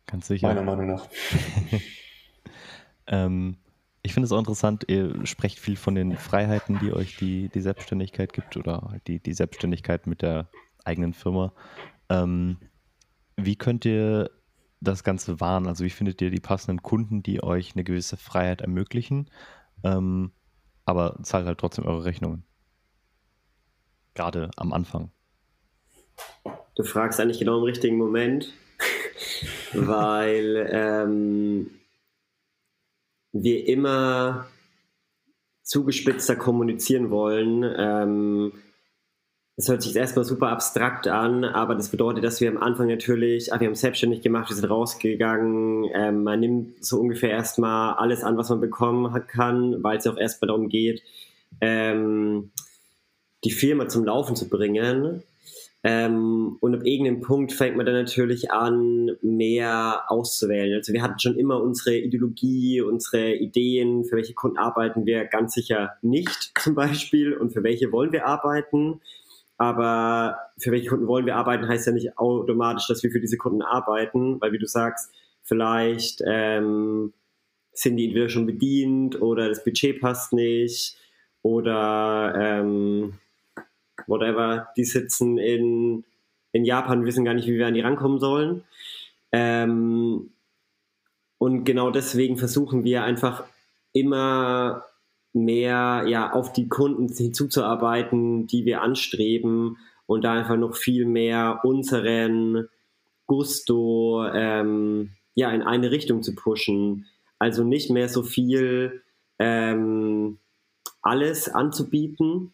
Ganz sicher. Meiner Meinung nach. ähm, ich finde es auch interessant, ihr sprecht viel von den Freiheiten, die euch die, die Selbstständigkeit gibt oder halt die, die Selbstständigkeit mit der eigenen Firma. Ähm, wie könnt ihr das Ganze wahren? Also wie findet ihr die passenden Kunden, die euch eine gewisse Freiheit ermöglichen, ähm, aber zahlt halt trotzdem eure Rechnungen? Gerade am Anfang. Du fragst eigentlich genau im richtigen Moment, weil ähm, wir immer zugespitzter kommunizieren wollen. Ähm, das hört sich erstmal super abstrakt an, aber das bedeutet, dass wir am Anfang natürlich, ah, wir haben selbstständig gemacht, wir sind rausgegangen, ähm, man nimmt so ungefähr erstmal alles an, was man bekommen kann, weil es ja auch erstmal darum geht, ähm, die Firma zum Laufen zu bringen. Ähm, und ab irgendeinem Punkt fängt man dann natürlich an, mehr auszuwählen. Also wir hatten schon immer unsere Ideologie, unsere Ideen, für welche Kunden arbeiten wir ganz sicher nicht zum Beispiel und für welche wollen wir arbeiten. Aber für welche Kunden wollen wir arbeiten, heißt ja nicht automatisch, dass wir für diese Kunden arbeiten, weil wie du sagst, vielleicht ähm, sind die entweder schon bedient oder das Budget passt nicht oder ähm, whatever, die sitzen in, in Japan, wissen gar nicht, wie wir an die rankommen sollen. Ähm, und genau deswegen versuchen wir einfach immer mehr ja, auf die Kunden hinzuzuarbeiten, die wir anstreben und da einfach noch viel mehr unseren Gusto ähm, ja, in eine Richtung zu pushen. Also nicht mehr so viel ähm, alles anzubieten,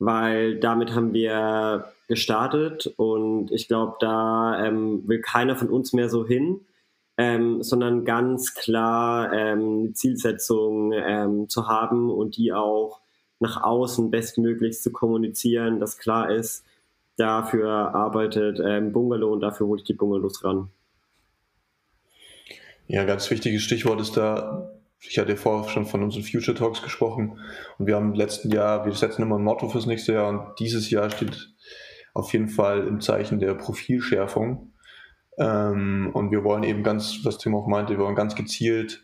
weil damit haben wir gestartet und ich glaube, da ähm, will keiner von uns mehr so hin, ähm, sondern ganz klar ähm, eine Zielsetzung ähm, zu haben und die auch nach außen bestmöglichst zu kommunizieren, dass klar ist, dafür arbeitet ähm, Bungalow und dafür hole ich die Bungalows ran. Ja, ganz wichtiges Stichwort ist da ich hatte vorher schon von unseren Future Talks gesprochen und wir haben im letzten Jahr, wir setzen immer ein Motto fürs nächste Jahr und dieses Jahr steht auf jeden Fall im Zeichen der Profilschärfung. Ähm, und wir wollen eben ganz, was Tim auch meinte, wir wollen ganz gezielt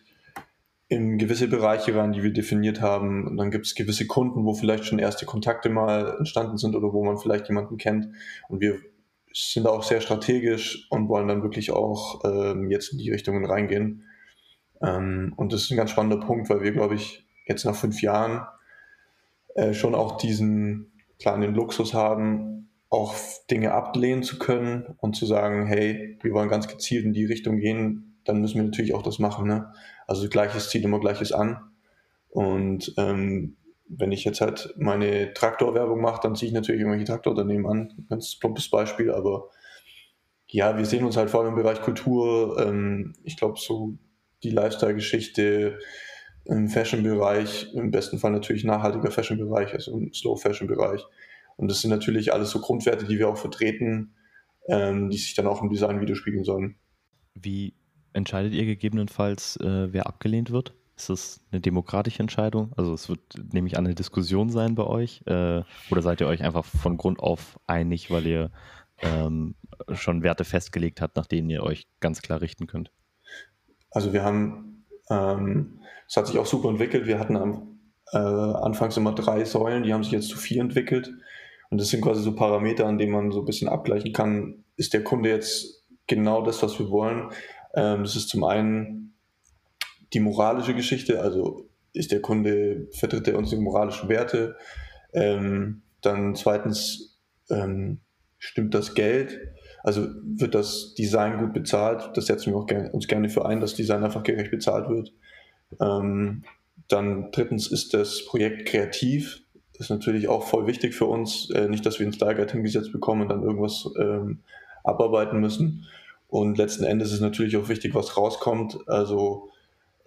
in gewisse Bereiche rein, die wir definiert haben. Und dann gibt es gewisse Kunden, wo vielleicht schon erste Kontakte mal entstanden sind oder wo man vielleicht jemanden kennt. Und wir sind auch sehr strategisch und wollen dann wirklich auch ähm, jetzt in die Richtungen reingehen ähm, und das ist ein ganz spannender Punkt, weil wir, glaube ich, jetzt nach fünf Jahren äh, schon auch diesen kleinen Luxus haben, auch Dinge ablehnen zu können und zu sagen, hey, wir wollen ganz gezielt in die Richtung gehen, dann müssen wir natürlich auch das machen. Ne? Also gleiches Ziel immer gleiches an. Und ähm, wenn ich jetzt halt meine Traktorwerbung mache, dann ziehe ich natürlich irgendwelche Traktorunternehmen an. Ganz plumpes Beispiel, aber ja, wir sehen uns halt vor allem im Bereich Kultur. Ähm, ich glaube, so die Lifestyle-Geschichte im Fashion-Bereich, im besten Fall natürlich nachhaltiger Fashion-Bereich, also im Slow-Fashion-Bereich. Und das sind natürlich alles so Grundwerte, die wir auch vertreten, ähm, die sich dann auch im Design widerspiegeln sollen. Wie entscheidet ihr gegebenenfalls, äh, wer abgelehnt wird? Ist das eine demokratische Entscheidung? Also es wird nämlich eine Diskussion sein bei euch. Äh, oder seid ihr euch einfach von Grund auf einig, weil ihr ähm, schon Werte festgelegt habt, nach denen ihr euch ganz klar richten könnt? Also wir haben, ähm, es hat sich auch super entwickelt. Wir hatten am, äh, anfangs immer drei Säulen, die haben sich jetzt zu vier entwickelt. Und das sind quasi so Parameter, an denen man so ein bisschen abgleichen kann, ist der Kunde jetzt genau das, was wir wollen. Ähm, das ist zum einen die moralische Geschichte, also ist der Kunde, vertritt er unsere moralischen Werte. Ähm, dann zweitens ähm, stimmt das Geld, also wird das Design gut bezahlt. Das setzen wir auch gerne, uns gerne für ein, dass Design einfach gerecht bezahlt wird. Ähm, dann drittens ist das Projekt kreativ. Das ist natürlich auch voll wichtig für uns. Äh, nicht, dass wir ein Style Guide hingesetzt bekommen und dann irgendwas ähm, abarbeiten müssen. Und letzten Endes ist natürlich auch wichtig, was rauskommt. Also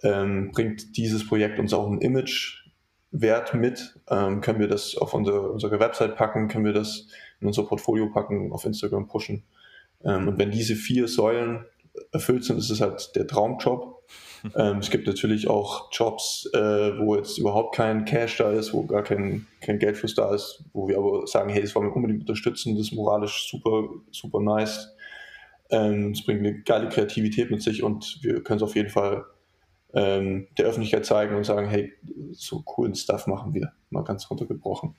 ähm, bringt dieses Projekt uns auch einen Imagewert mit? Ähm, können wir das auf unsere, unsere Website packen? Können wir das in unser Portfolio packen, auf Instagram pushen? Ähm, und wenn diese vier Säulen erfüllt sind, ist es halt der Traumjob. Ähm, es gibt natürlich auch Jobs, äh, wo jetzt überhaupt kein Cash da ist, wo gar kein, kein Geldfluss da ist, wo wir aber sagen, hey, das wollen wir unbedingt unterstützen, das ist moralisch super, super nice. Ähm, es bringt eine geile Kreativität mit sich und wir können es auf jeden Fall der Öffentlichkeit zeigen und sagen, hey, so coolen Stuff machen wir, mal ganz runtergebrochen.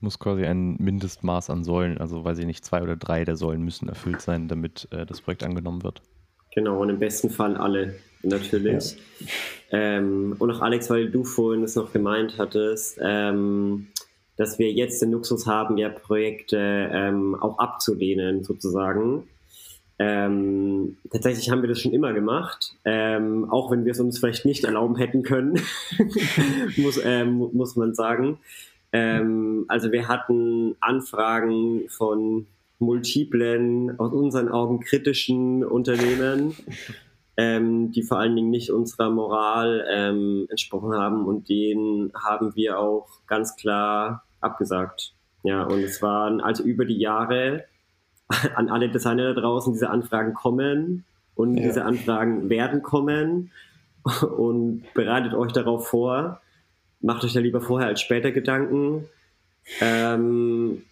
Muss quasi ein Mindestmaß an Säulen, also weiß ich nicht, zwei oder drei der Säulen müssen erfüllt sein, damit äh, das Projekt angenommen wird. Genau, und im besten Fall alle, natürlich. Ja. Ähm, und auch Alex, weil du vorhin es noch gemeint hattest, ähm, dass wir jetzt den Luxus haben, ja Projekte ähm, auch abzulehnen, sozusagen. Ähm, tatsächlich haben wir das schon immer gemacht, ähm, auch wenn wir es uns vielleicht nicht erlauben hätten können, muss, ähm, muss man sagen. Ähm, also wir hatten Anfragen von multiplen, aus unseren Augen kritischen Unternehmen, ähm, die vor allen Dingen nicht unserer Moral ähm, entsprochen haben und denen haben wir auch ganz klar abgesagt. Ja, und es waren also über die Jahre an alle Designer da draußen, diese Anfragen kommen und ja. diese Anfragen werden kommen und bereitet euch darauf vor. Macht euch da lieber vorher als später Gedanken. Ähm,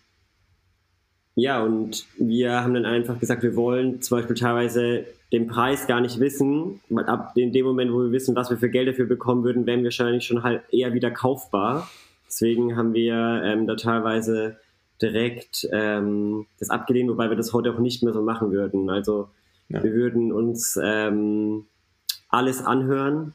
ja, und wir haben dann einfach gesagt, wir wollen zum Beispiel teilweise den Preis gar nicht wissen, weil ab in dem Moment, wo wir wissen, was wir für Geld dafür bekommen würden, wären wir wahrscheinlich schon halt eher wieder kaufbar. Deswegen haben wir ähm, da teilweise direkt ähm, das abgelehnt, wobei wir das heute auch nicht mehr so machen würden. Also ja. wir würden uns ähm, alles anhören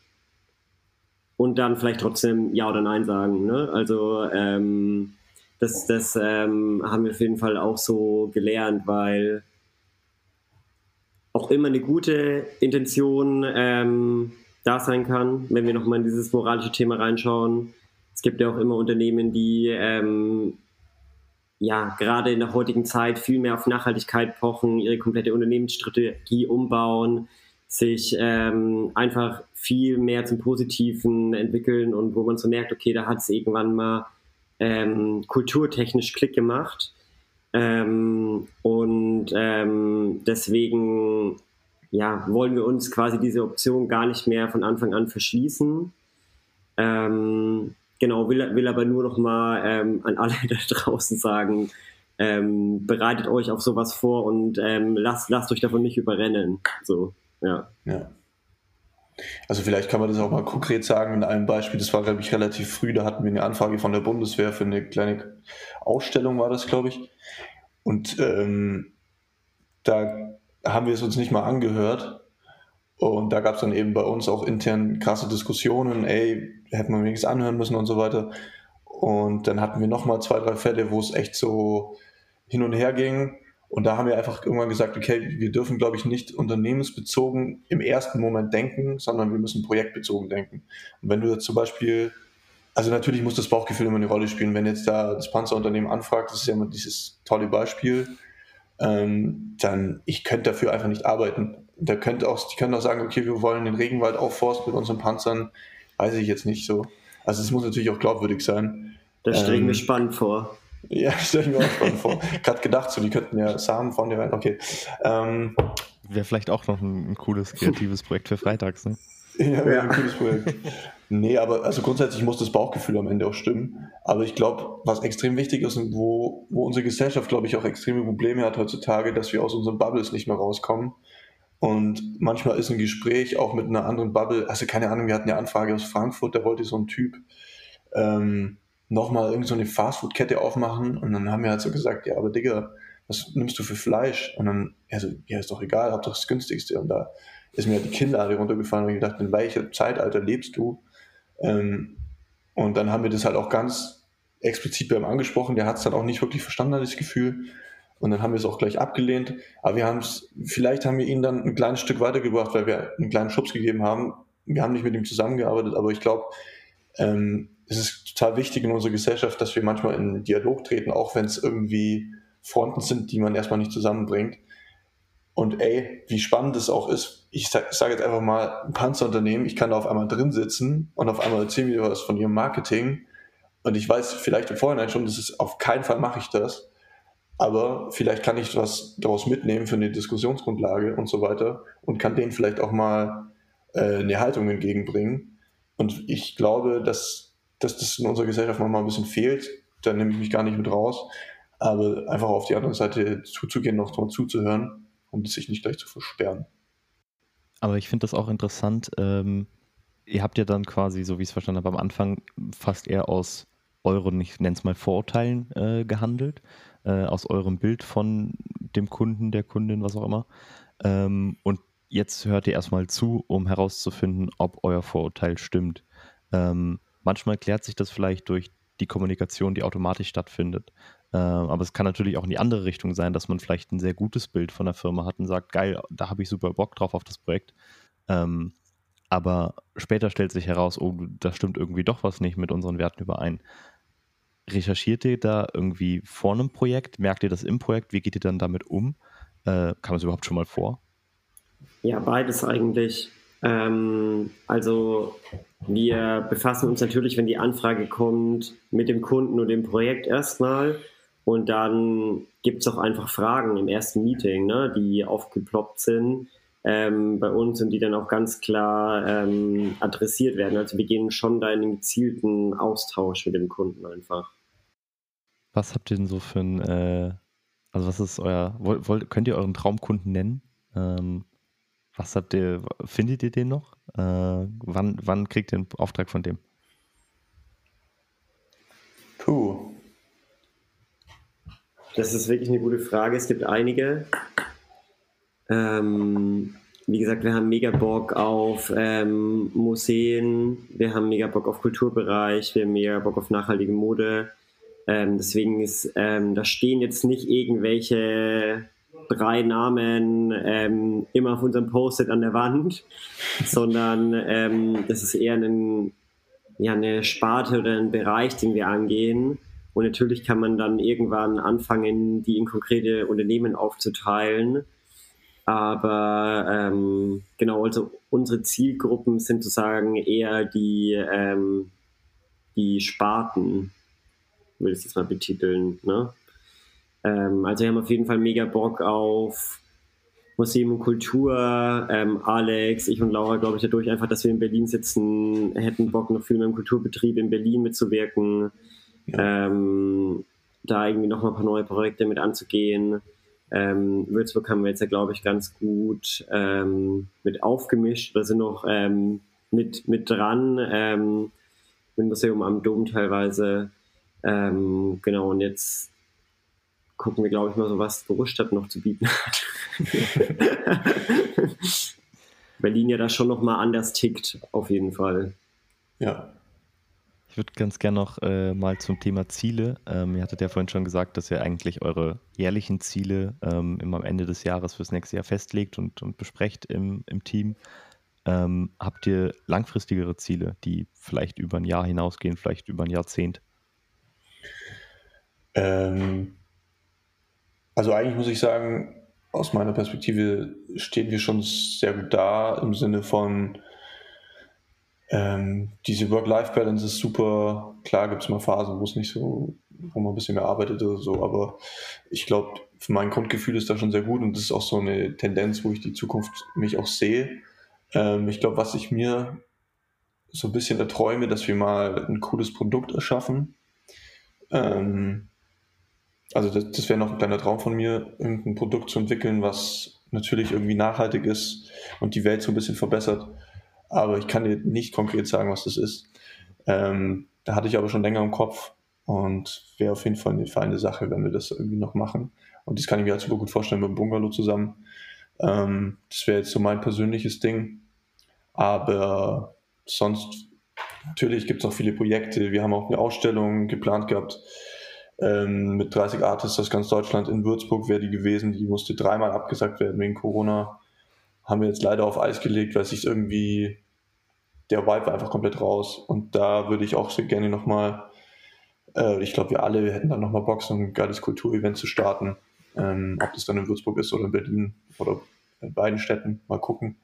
und dann vielleicht trotzdem Ja oder Nein sagen. Ne? Also ähm, das, das ähm, haben wir auf jeden Fall auch so gelernt, weil auch immer eine gute Intention ähm, da sein kann, wenn wir nochmal in dieses moralische Thema reinschauen. Es gibt ja auch immer Unternehmen, die ähm, ja, gerade in der heutigen Zeit viel mehr auf Nachhaltigkeit pochen, ihre komplette Unternehmensstrategie umbauen, sich ähm, einfach viel mehr zum Positiven entwickeln und wo man so merkt, okay, da hat es irgendwann mal ähm, kulturtechnisch Klick gemacht. Ähm, und ähm, deswegen ja, wollen wir uns quasi diese Option gar nicht mehr von Anfang an verschließen. Ähm, Genau, will, will aber nur noch mal ähm, an alle da draußen sagen, ähm, bereitet euch auf sowas vor und ähm, lasst, lasst euch davon nicht überrennen. So, ja. ja. Also vielleicht kann man das auch mal konkret sagen in einem Beispiel. Das war, glaube ich, relativ früh. Da hatten wir eine Anfrage von der Bundeswehr für eine kleine Ausstellung, war das, glaube ich. Und ähm, da haben wir es uns nicht mal angehört. Und da gab es dann eben bei uns auch intern krasse Diskussionen, ey, hätten wir wenigstens anhören müssen und so weiter. Und dann hatten wir nochmal zwei, drei Fälle, wo es echt so hin und her ging. Und da haben wir einfach irgendwann gesagt, okay, wir dürfen, glaube ich, nicht unternehmensbezogen im ersten Moment denken, sondern wir müssen projektbezogen denken. Und wenn du jetzt zum Beispiel, also natürlich muss das Bauchgefühl immer eine Rolle spielen. Wenn jetzt da das Panzerunternehmen anfragt, das ist ja immer dieses tolle Beispiel, ähm, dann ich könnte dafür einfach nicht arbeiten. Da könnte auch, die können auch sagen, okay, wir wollen den Regenwald aufforsten mit unseren Panzern, weiß ich jetzt nicht so. Also es muss natürlich auch glaubwürdig sein. Das stelle ich ähm, mir spannend vor. Ja, stelle ich mir auch spannend vor. Gerade gedacht, so, die könnten ja Samen von dir rein. Okay. Ähm, Wäre vielleicht auch noch ein, ein, cooles, kreatives Projekt für freitags, ne? Ja, ja. ein cooles Projekt. nee, aber also grundsätzlich muss das Bauchgefühl am Ende auch stimmen. Aber ich glaube, was extrem wichtig ist und wo, wo unsere Gesellschaft, glaube ich, auch extreme Probleme hat heutzutage, dass wir aus unseren Bubbles nicht mehr rauskommen. Und manchmal ist ein Gespräch auch mit einer anderen Bubble, also keine Ahnung, wir hatten eine Anfrage aus Frankfurt, da wollte so ein Typ ähm, nochmal irgendeine so Fastfood-Kette aufmachen und dann haben wir halt so gesagt, ja, aber Digga, was nimmst du für Fleisch? Und dann, ja, ja ist doch egal, hab doch das günstigste. Und da ist mir halt die Kinnlade runtergefallen und ich dachte, in welchem Zeitalter lebst du? Ähm, und dann haben wir das halt auch ganz explizit bei ihm angesprochen, der hat es dann auch nicht wirklich verstanden, das Gefühl. Und dann haben wir es auch gleich abgelehnt. Aber wir haben es, vielleicht haben wir ihn dann ein kleines Stück weitergebracht, weil wir einen kleinen Schubs gegeben haben. Wir haben nicht mit ihm zusammengearbeitet, aber ich glaube, ähm, es ist total wichtig in unserer Gesellschaft, dass wir manchmal in Dialog treten, auch wenn es irgendwie Fronten sind, die man erstmal nicht zusammenbringt. Und ey, wie spannend es auch ist, ich sage sag jetzt einfach mal, ein Panzerunternehmen, ich kann da auf einmal drin sitzen und auf einmal erzählen wir was von ihrem Marketing. Und ich weiß vielleicht im Vorhinein schon, das ist auf keinen Fall mache ich das aber vielleicht kann ich was daraus mitnehmen für eine Diskussionsgrundlage und so weiter und kann denen vielleicht auch mal äh, eine Haltung entgegenbringen. Und ich glaube, dass, dass das in unserer Gesellschaft manchmal ein bisschen fehlt. Da nehme ich mich gar nicht mit raus. Aber einfach auf die andere Seite zuzugehen, noch mal zuzuhören und sich nicht gleich zu versperren. Aber ich finde das auch interessant. Ähm, ihr habt ja dann quasi, so wie ich es verstanden habe, am Anfang fast eher aus euren, ich nenne es mal Vorurteilen äh, gehandelt äh, aus eurem Bild von dem Kunden, der Kundin, was auch immer. Ähm, und jetzt hört ihr erstmal zu, um herauszufinden, ob euer Vorurteil stimmt. Ähm, manchmal klärt sich das vielleicht durch die Kommunikation, die automatisch stattfindet. Ähm, aber es kann natürlich auch in die andere Richtung sein, dass man vielleicht ein sehr gutes Bild von der Firma hat und sagt, geil, da habe ich super Bock drauf auf das Projekt. Ähm, aber später stellt sich heraus, oh, da stimmt irgendwie doch was nicht mit unseren Werten überein recherchiert ihr da irgendwie vor einem Projekt? Merkt ihr das im Projekt? Wie geht ihr dann damit um? Äh, kam es überhaupt schon mal vor? Ja, beides eigentlich. Ähm, also wir befassen uns natürlich, wenn die Anfrage kommt, mit dem Kunden und dem Projekt erstmal. Und dann gibt es auch einfach Fragen im ersten Meeting, ne, die aufgeploppt sind ähm, bei uns und die dann auch ganz klar ähm, adressiert werden. Also wir gehen schon da in den gezielten Austausch mit dem Kunden einfach. Was habt ihr denn so für ein, äh, also was ist euer, wollt, wollt, könnt ihr euren Traumkunden nennen? Ähm, was habt ihr, findet ihr den noch? Äh, wann, wann kriegt ihr einen Auftrag von dem? Puh. Das ist wirklich eine gute Frage. Es gibt einige. Ähm, wie gesagt, wir haben mega Bock auf ähm, Museen, wir haben mega Bock auf Kulturbereich, wir haben mega Bock auf nachhaltige Mode. Ähm, deswegen ist, ähm, da stehen jetzt nicht irgendwelche drei Namen ähm, immer auf unserem Post-it an der Wand, sondern ähm, das ist eher ein, ja, eine Sparte oder ein Bereich, den wir angehen. Und natürlich kann man dann irgendwann anfangen, die in konkrete Unternehmen aufzuteilen. Aber ähm, genau, also unsere Zielgruppen sind sozusagen eher die, ähm, die Sparten, will ich das mal betiteln. Ne? Ähm, also wir haben auf jeden Fall mega Bock auf Museum und Kultur. Ähm, Alex, ich und Laura, glaube ich, dadurch einfach, dass wir in Berlin sitzen, hätten Bock, noch viel mehr im Kulturbetrieb in Berlin mitzuwirken. Ja. Ähm, da irgendwie noch mal ein paar neue Projekte mit anzugehen. Ähm, Würzburg haben wir jetzt ja, glaube ich, ganz gut ähm, mit aufgemischt Da sind noch ähm, mit, mit dran. Ähm, mit Museum am Dom teilweise. Ähm, genau, und jetzt gucken wir, glaube ich, mal so, was Großstadt noch zu bieten hat. Berlin ja da schon noch mal anders tickt, auf jeden Fall. Ja. Ich würde ganz gerne noch äh, mal zum Thema Ziele. Ähm, ihr hattet ja vorhin schon gesagt, dass ihr eigentlich eure jährlichen Ziele ähm, immer am Ende des Jahres fürs nächste Jahr festlegt und, und besprecht im, im Team. Ähm, habt ihr langfristigere Ziele, die vielleicht über ein Jahr hinausgehen, vielleicht über ein Jahrzehnt? Ähm, also eigentlich muss ich sagen, aus meiner Perspektive stehen wir schon sehr gut da im Sinne von ähm, diese Work-Life-Balance ist super. Klar gibt es mal Phasen, wo es nicht so, wo man ein bisschen mehr arbeitet oder so, aber ich glaube, mein Grundgefühl ist da schon sehr gut und das ist auch so eine Tendenz, wo ich die Zukunft mich auch sehe. Ähm, ich glaube, was ich mir so ein bisschen erträume, dass wir mal ein cooles Produkt erschaffen. Ähm, also das, das wäre noch ein kleiner Traum von mir, irgendein Produkt zu entwickeln, was natürlich irgendwie nachhaltig ist und die Welt so ein bisschen verbessert. Aber ich kann dir nicht konkret sagen, was das ist. Ähm, da hatte ich aber schon länger im Kopf und wäre auf jeden Fall eine feine Sache, wenn wir das irgendwie noch machen. Und das kann ich mir halt super gut vorstellen mit dem Bungalow zusammen. Ähm, das wäre jetzt so mein persönliches Ding. Aber sonst, natürlich gibt es noch viele Projekte. Wir haben auch eine Ausstellung geplant gehabt ähm, mit 30 Artists aus ganz Deutschland. In Würzburg wäre die gewesen. Die musste dreimal abgesagt werden wegen Corona. Haben wir jetzt leider auf Eis gelegt, weil sich irgendwie der Vibe war einfach komplett raus. Und da würde ich auch sehr gerne nochmal, äh, ich glaube, wir alle wir hätten dann nochmal Bock, so ein geiles Kulturevent zu starten. Ähm, ob das dann in Würzburg ist oder in Berlin oder in beiden Städten, mal gucken.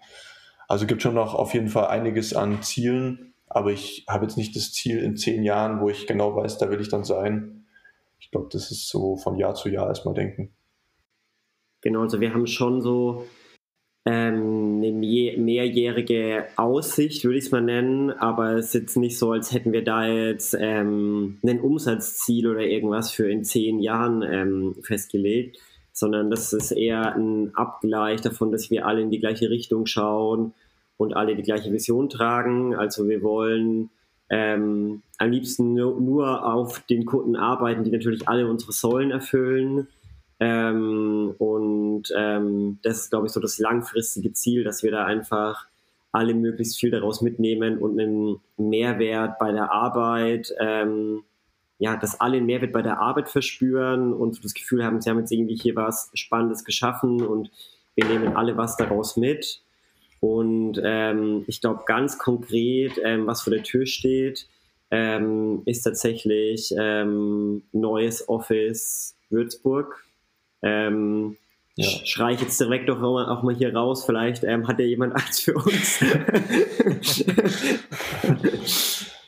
Also gibt schon noch auf jeden Fall einiges an Zielen, aber ich habe jetzt nicht das Ziel in zehn Jahren, wo ich genau weiß, da will ich dann sein. Ich glaube, das ist so von Jahr zu Jahr erstmal denken. Genau, also wir haben schon so ähm, eine mehrjährige Aussicht, würde ich es mal nennen, aber es ist jetzt nicht so, als hätten wir da jetzt ähm, ein Umsatzziel oder irgendwas für in zehn Jahren ähm, festgelegt, sondern das ist eher ein Abgleich davon, dass wir alle in die gleiche Richtung schauen und alle die gleiche Vision tragen. Also wir wollen ähm, am liebsten nur, nur, auf den Kunden arbeiten, die natürlich alle unsere Säulen erfüllen. Ähm, und ähm, das ist, glaube ich, so das langfristige Ziel, dass wir da einfach alle möglichst viel daraus mitnehmen und einen Mehrwert bei der Arbeit ähm, ja, dass alle einen Mehrwert bei der Arbeit verspüren und das Gefühl haben, sie haben jetzt irgendwie hier was Spannendes geschaffen und wir nehmen alle was daraus mit. Und ähm, ich glaube, ganz konkret, ähm, was vor der Tür steht, ähm, ist tatsächlich ähm, neues Office Würzburg. Ähm, ja. Schreie ich jetzt direkt doch auch mal hier raus, vielleicht ähm, hat ja jemand Angst für uns.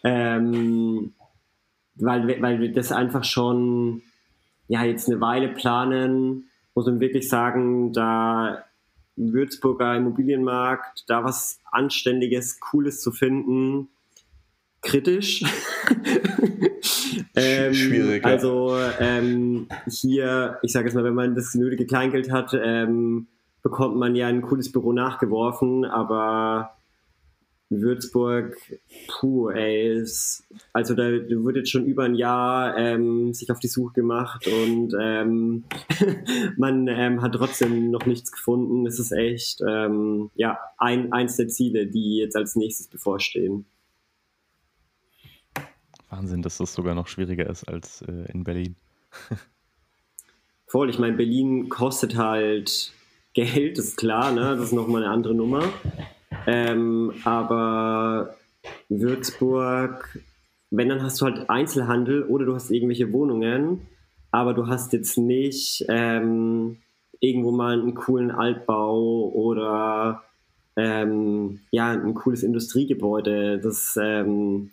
ähm, weil, weil wir das einfach schon ja jetzt eine Weile planen, muss man wirklich sagen, da im Würzburger Immobilienmarkt, da was Anständiges, Cooles zu finden, kritisch. ähm, Schwierig. Ja. Also ähm, hier, ich sage jetzt mal, wenn man das nötige Kleingeld hat, ähm, bekommt man ja ein cooles Büro nachgeworfen, aber Würzburg, puh, ey, ist, also da wird jetzt schon über ein Jahr ähm, sich auf die Suche gemacht und ähm, man ähm, hat trotzdem noch nichts gefunden. Es ist echt, ähm, ja, ein, eins der Ziele, die jetzt als nächstes bevorstehen. Wahnsinn, dass das sogar noch schwieriger ist als äh, in Berlin. Voll, ich meine, Berlin kostet halt Geld, ist klar, ne? Das ist nochmal eine andere Nummer. Ähm, aber Würzburg, wenn dann hast du halt Einzelhandel oder du hast irgendwelche Wohnungen, aber du hast jetzt nicht ähm, irgendwo mal einen coolen Altbau oder ähm, ja, ein cooles Industriegebäude. Das ähm,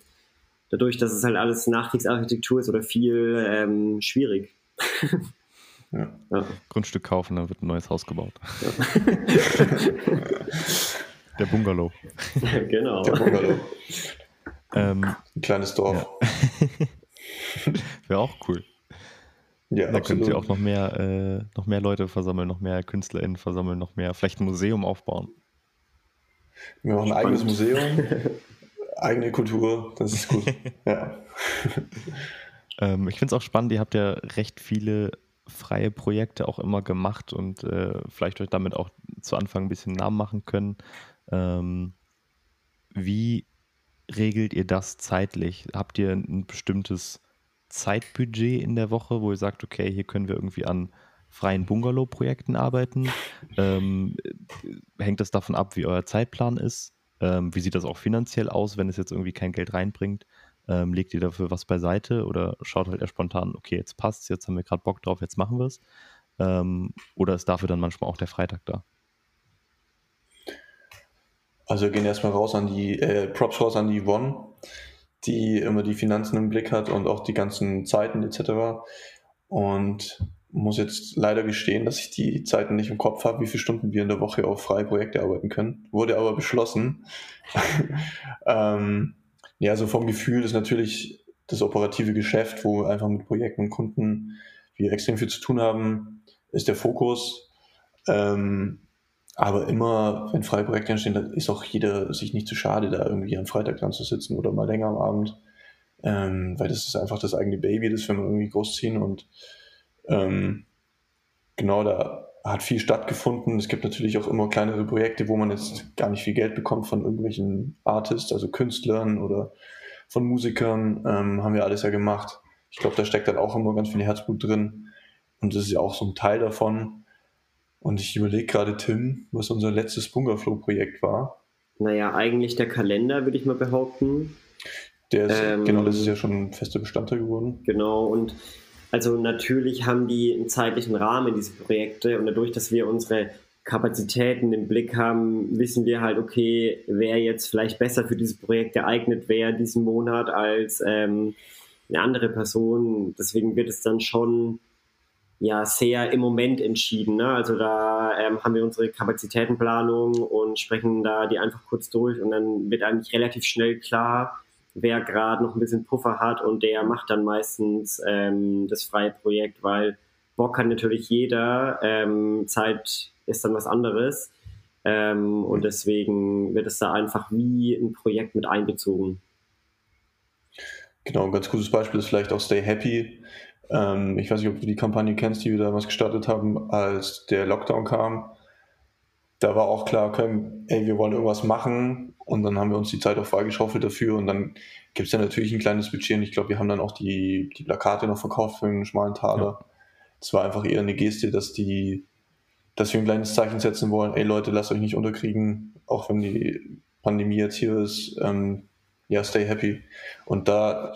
dadurch, dass es halt alles Nachkriegsarchitektur ist oder viel ähm, schwierig. Ja. Ja. Grundstück kaufen, dann wird ein neues Haus gebaut. Ja. Der Bungalow. genau. Der Bungalow. Ähm, Ein kleines Dorf. Ja. Wäre auch cool. Ja, da könnt ihr auch noch mehr, äh, noch mehr Leute versammeln, noch mehr KünstlerInnen versammeln, noch mehr, vielleicht ein Museum aufbauen. Wir machen ein eigenes Museum, eigene Kultur, das ist gut. ja. ähm, ich finde es auch spannend, ihr habt ja recht viele freie Projekte auch immer gemacht und äh, vielleicht euch damit auch zu Anfang ein bisschen Namen machen können. Ähm, wie regelt ihr das zeitlich? Habt ihr ein bestimmtes Zeitbudget in der Woche, wo ihr sagt, okay, hier können wir irgendwie an freien Bungalow-Projekten arbeiten? Ähm, hängt das davon ab, wie euer Zeitplan ist? Ähm, wie sieht das auch finanziell aus, wenn es jetzt irgendwie kein Geld reinbringt? Ähm, legt ihr dafür was beiseite oder schaut halt eher spontan, okay, jetzt passt's, jetzt haben wir gerade Bock drauf, jetzt machen wir es? Ähm, oder ist dafür dann manchmal auch der Freitag da? Also wir gehen erstmal raus an die, äh, Props raus an die Yvonne, die immer die Finanzen im Blick hat und auch die ganzen Zeiten etc. Und muss jetzt leider gestehen, dass ich die Zeiten nicht im Kopf habe, wie viele Stunden wir in der Woche auf freie Projekte arbeiten können. Wurde aber beschlossen. ähm, ja, also vom Gefühl ist natürlich das operative Geschäft, wo wir einfach mit Projekten und Kunden wir extrem viel zu tun haben, ist der Fokus. Ähm, aber immer, wenn freie Projekte entstehen, dann ist auch jeder sich nicht zu schade, da irgendwie am Freitag dran zu sitzen oder mal länger am Abend. Ähm, weil das ist einfach das eigene Baby, das wir irgendwie großziehen und ähm, genau, da hat viel stattgefunden. Es gibt natürlich auch immer kleinere Projekte, wo man jetzt gar nicht viel Geld bekommt von irgendwelchen Artists, also Künstlern oder von Musikern. Ähm, haben wir alles ja gemacht. Ich glaube, da steckt dann auch immer ganz viel Herzblut drin. Und das ist ja auch so ein Teil davon. Und ich überlege gerade, Tim, was unser letztes Bungerflow-Projekt war. Naja, eigentlich der Kalender, würde ich mal behaupten. Der ist, ähm, genau, das ist ja schon ein fester Bestandteil geworden. Genau, und also natürlich haben die einen zeitlichen Rahmen, diese Projekte, und dadurch, dass wir unsere Kapazitäten im Blick haben, wissen wir halt, okay, wer jetzt vielleicht besser für dieses Projekt geeignet wäre diesen Monat als ähm, eine andere Person. Deswegen wird es dann schon ja sehr im Moment entschieden. Ne? Also da ähm, haben wir unsere Kapazitätenplanung und sprechen da die einfach kurz durch und dann wird eigentlich relativ schnell klar, wer gerade noch ein bisschen Puffer hat und der macht dann meistens ähm, das freie Projekt, weil Bock kann natürlich jeder, ähm, Zeit ist dann was anderes ähm, und deswegen wird es da einfach wie ein Projekt mit einbezogen. Genau, ein ganz gutes Beispiel ist vielleicht auch Stay Happy. Ähm, ich weiß nicht, ob du die Kampagne kennst, die wir damals gestartet haben, als der Lockdown kam. Da war auch klar, okay, ey, wir wollen irgendwas machen, und dann haben wir uns die Zeit auch freigeschaufelt dafür. Und dann gibt es ja natürlich ein kleines Budget. Und ich glaube, wir haben dann auch die, die Plakate noch verkauft für einen schmalen Taler. Es ja. war einfach eher eine Geste, dass die, dass wir ein kleines Zeichen setzen wollen. Ey Leute, lasst euch nicht unterkriegen, auch wenn die Pandemie jetzt hier ist. Ähm, ja, stay happy. Und da,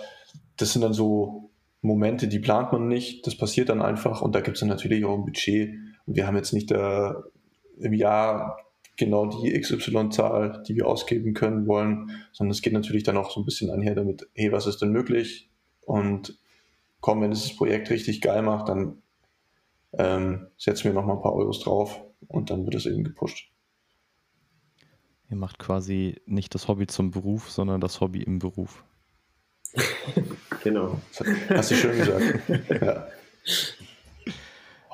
das sind dann so Momente, die plant man nicht. Das passiert dann einfach. Und da gibt es dann natürlich auch ein Budget. Und wir haben jetzt nicht da im Jahr genau die XY-Zahl, die wir ausgeben können wollen, sondern es geht natürlich dann auch so ein bisschen einher damit, hey, was ist denn möglich? Und komm, wenn es das Projekt richtig geil macht, dann ähm, setzen wir nochmal ein paar Euros drauf und dann wird es eben gepusht. Ihr macht quasi nicht das Hobby zum Beruf, sondern das Hobby im Beruf. Genau. Hast du schön gesagt. ja.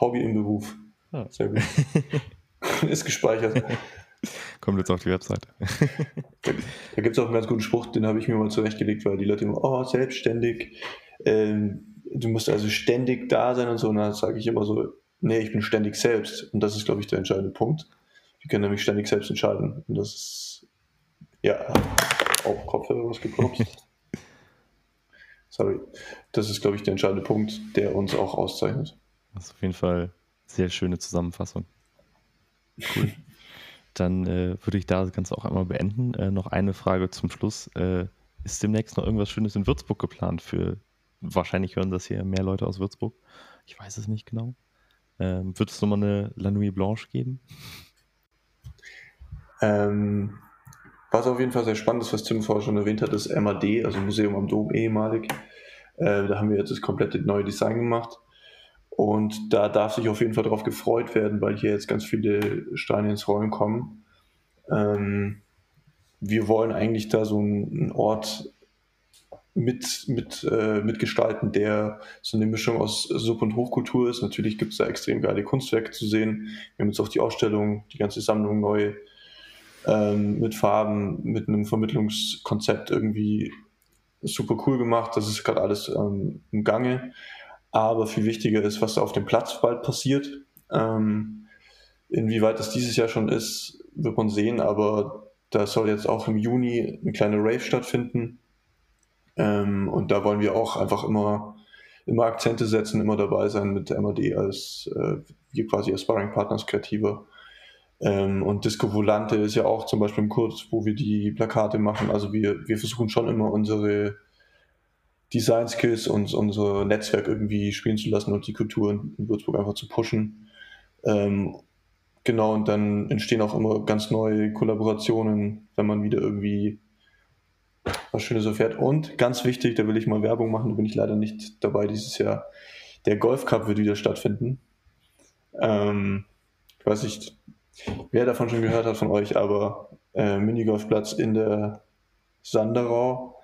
Hobby im Beruf. Ah. Sehr gut. Ist gespeichert. Kommt jetzt auf die Webseite. da da gibt es auch einen ganz guten Spruch, den habe ich mir mal zurechtgelegt, weil die Leute immer, oh, selbstständig, ähm, du musst also ständig da sein und so. Und dann sage ich immer so, nee, ich bin ständig selbst. Und das ist, glaube ich, der entscheidende Punkt. Wir können nämlich ständig selbst entscheiden. Und das ist, ja, auf Kopfhörer was geklopft. Sorry. Das ist, glaube ich, der entscheidende Punkt, der uns auch auszeichnet. Das ist auf jeden Fall sehr schöne Zusammenfassung. Cool. Dann äh, würde ich das Ganze auch einmal beenden. Äh, noch eine Frage zum Schluss. Äh, ist demnächst noch irgendwas Schönes in Würzburg geplant? Für wahrscheinlich hören das hier mehr Leute aus Würzburg. Ich weiß es nicht genau. Ähm, wird es nochmal eine La Nuit Blanche geben? Ähm, was auf jeden Fall sehr spannend ist, was Tim vorher schon erwähnt hat, ist MAD, also Museum am Dom ehemalig. Äh, da haben wir jetzt das komplette neue Design gemacht. Und da darf sich auf jeden Fall darauf gefreut werden, weil hier jetzt ganz viele Steine ins Rollen kommen. Ähm, wir wollen eigentlich da so einen Ort mit, mit, äh, mitgestalten, der so eine Mischung aus Sub- und Hochkultur ist. Natürlich gibt es da extrem geile Kunstwerke zu sehen. Wir haben jetzt auch die Ausstellung, die ganze Sammlung neu ähm, mit Farben, mit einem Vermittlungskonzept irgendwie super cool gemacht. Das ist gerade alles ähm, im Gange. Aber viel wichtiger ist, was auf dem Platz bald passiert. Ähm, inwieweit das dieses Jahr schon ist, wird man sehen, aber Da soll jetzt auch im Juni eine kleine Rave stattfinden. Ähm, und da wollen wir auch einfach immer, immer Akzente setzen, immer dabei sein mit MAD als äh, wir quasi als Sparring-Partners kreativer. Ähm, und Disco Volante ist ja auch zum Beispiel ein Kurs, wo wir die Plakate machen. Also wir, wir versuchen schon immer unsere Design Skills und unser Netzwerk irgendwie spielen zu lassen und die Kultur in Würzburg einfach zu pushen. Ähm, genau, und dann entstehen auch immer ganz neue Kollaborationen, wenn man wieder irgendwie was Schönes erfährt. Und ganz wichtig, da will ich mal Werbung machen, da bin ich leider nicht dabei dieses Jahr. Der Golf Cup wird wieder stattfinden. Ähm, ich weiß nicht, wer davon schon gehört hat von euch, aber äh, Minigolfplatz in der Sanderau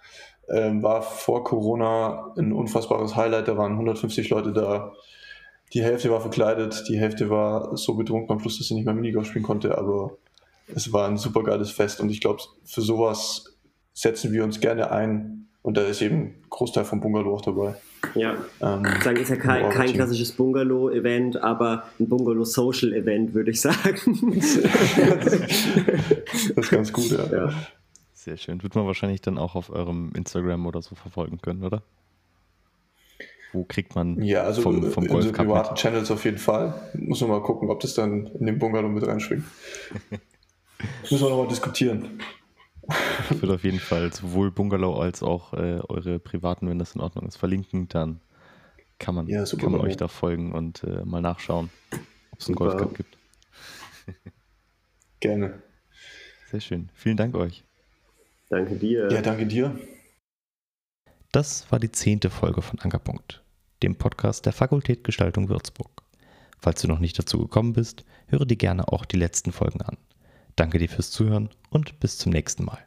ähm, war vor Corona ein unfassbares Highlight. Da waren 150 Leute da. Die Hälfte war verkleidet, die Hälfte war so betrunken am Schluss, dass sie nicht mehr Minigolf spielen konnte, aber es war ein super geiles Fest und ich glaube, für sowas setzen wir uns gerne ein und da ist eben ein Großteil vom Bungalow auch dabei. Ja, ähm, sagen ist ja kein, kein klassisches Bungalow-Event, aber ein Bungalow-Social-Event, würde ich sagen. das ist ganz gut, ja. ja. Sehr schön. Wird man wahrscheinlich dann auch auf eurem Instagram oder so verfolgen können, oder? Wo kriegt man ja, also vom, vom Golf in privaten? Channels auf jeden Fall. Muss man mal gucken, ob das dann in den Bungalow mit reinschwingt. Müssen wir nochmal diskutieren. Ich würde auf jeden Fall sowohl Bungalow als auch äh, eure privaten, wenn das in Ordnung ist, verlinken. Dann kann man, ja, kann man euch da folgen und äh, mal nachschauen, ob es einen Golfcup gibt. Gerne. Sehr schön. Vielen Dank euch. Danke dir. Ja, danke dir. Das war die zehnte Folge von Ankerpunkt, dem Podcast der Fakultät Gestaltung Würzburg. Falls du noch nicht dazu gekommen bist, höre dir gerne auch die letzten Folgen an. Danke dir fürs Zuhören und bis zum nächsten Mal.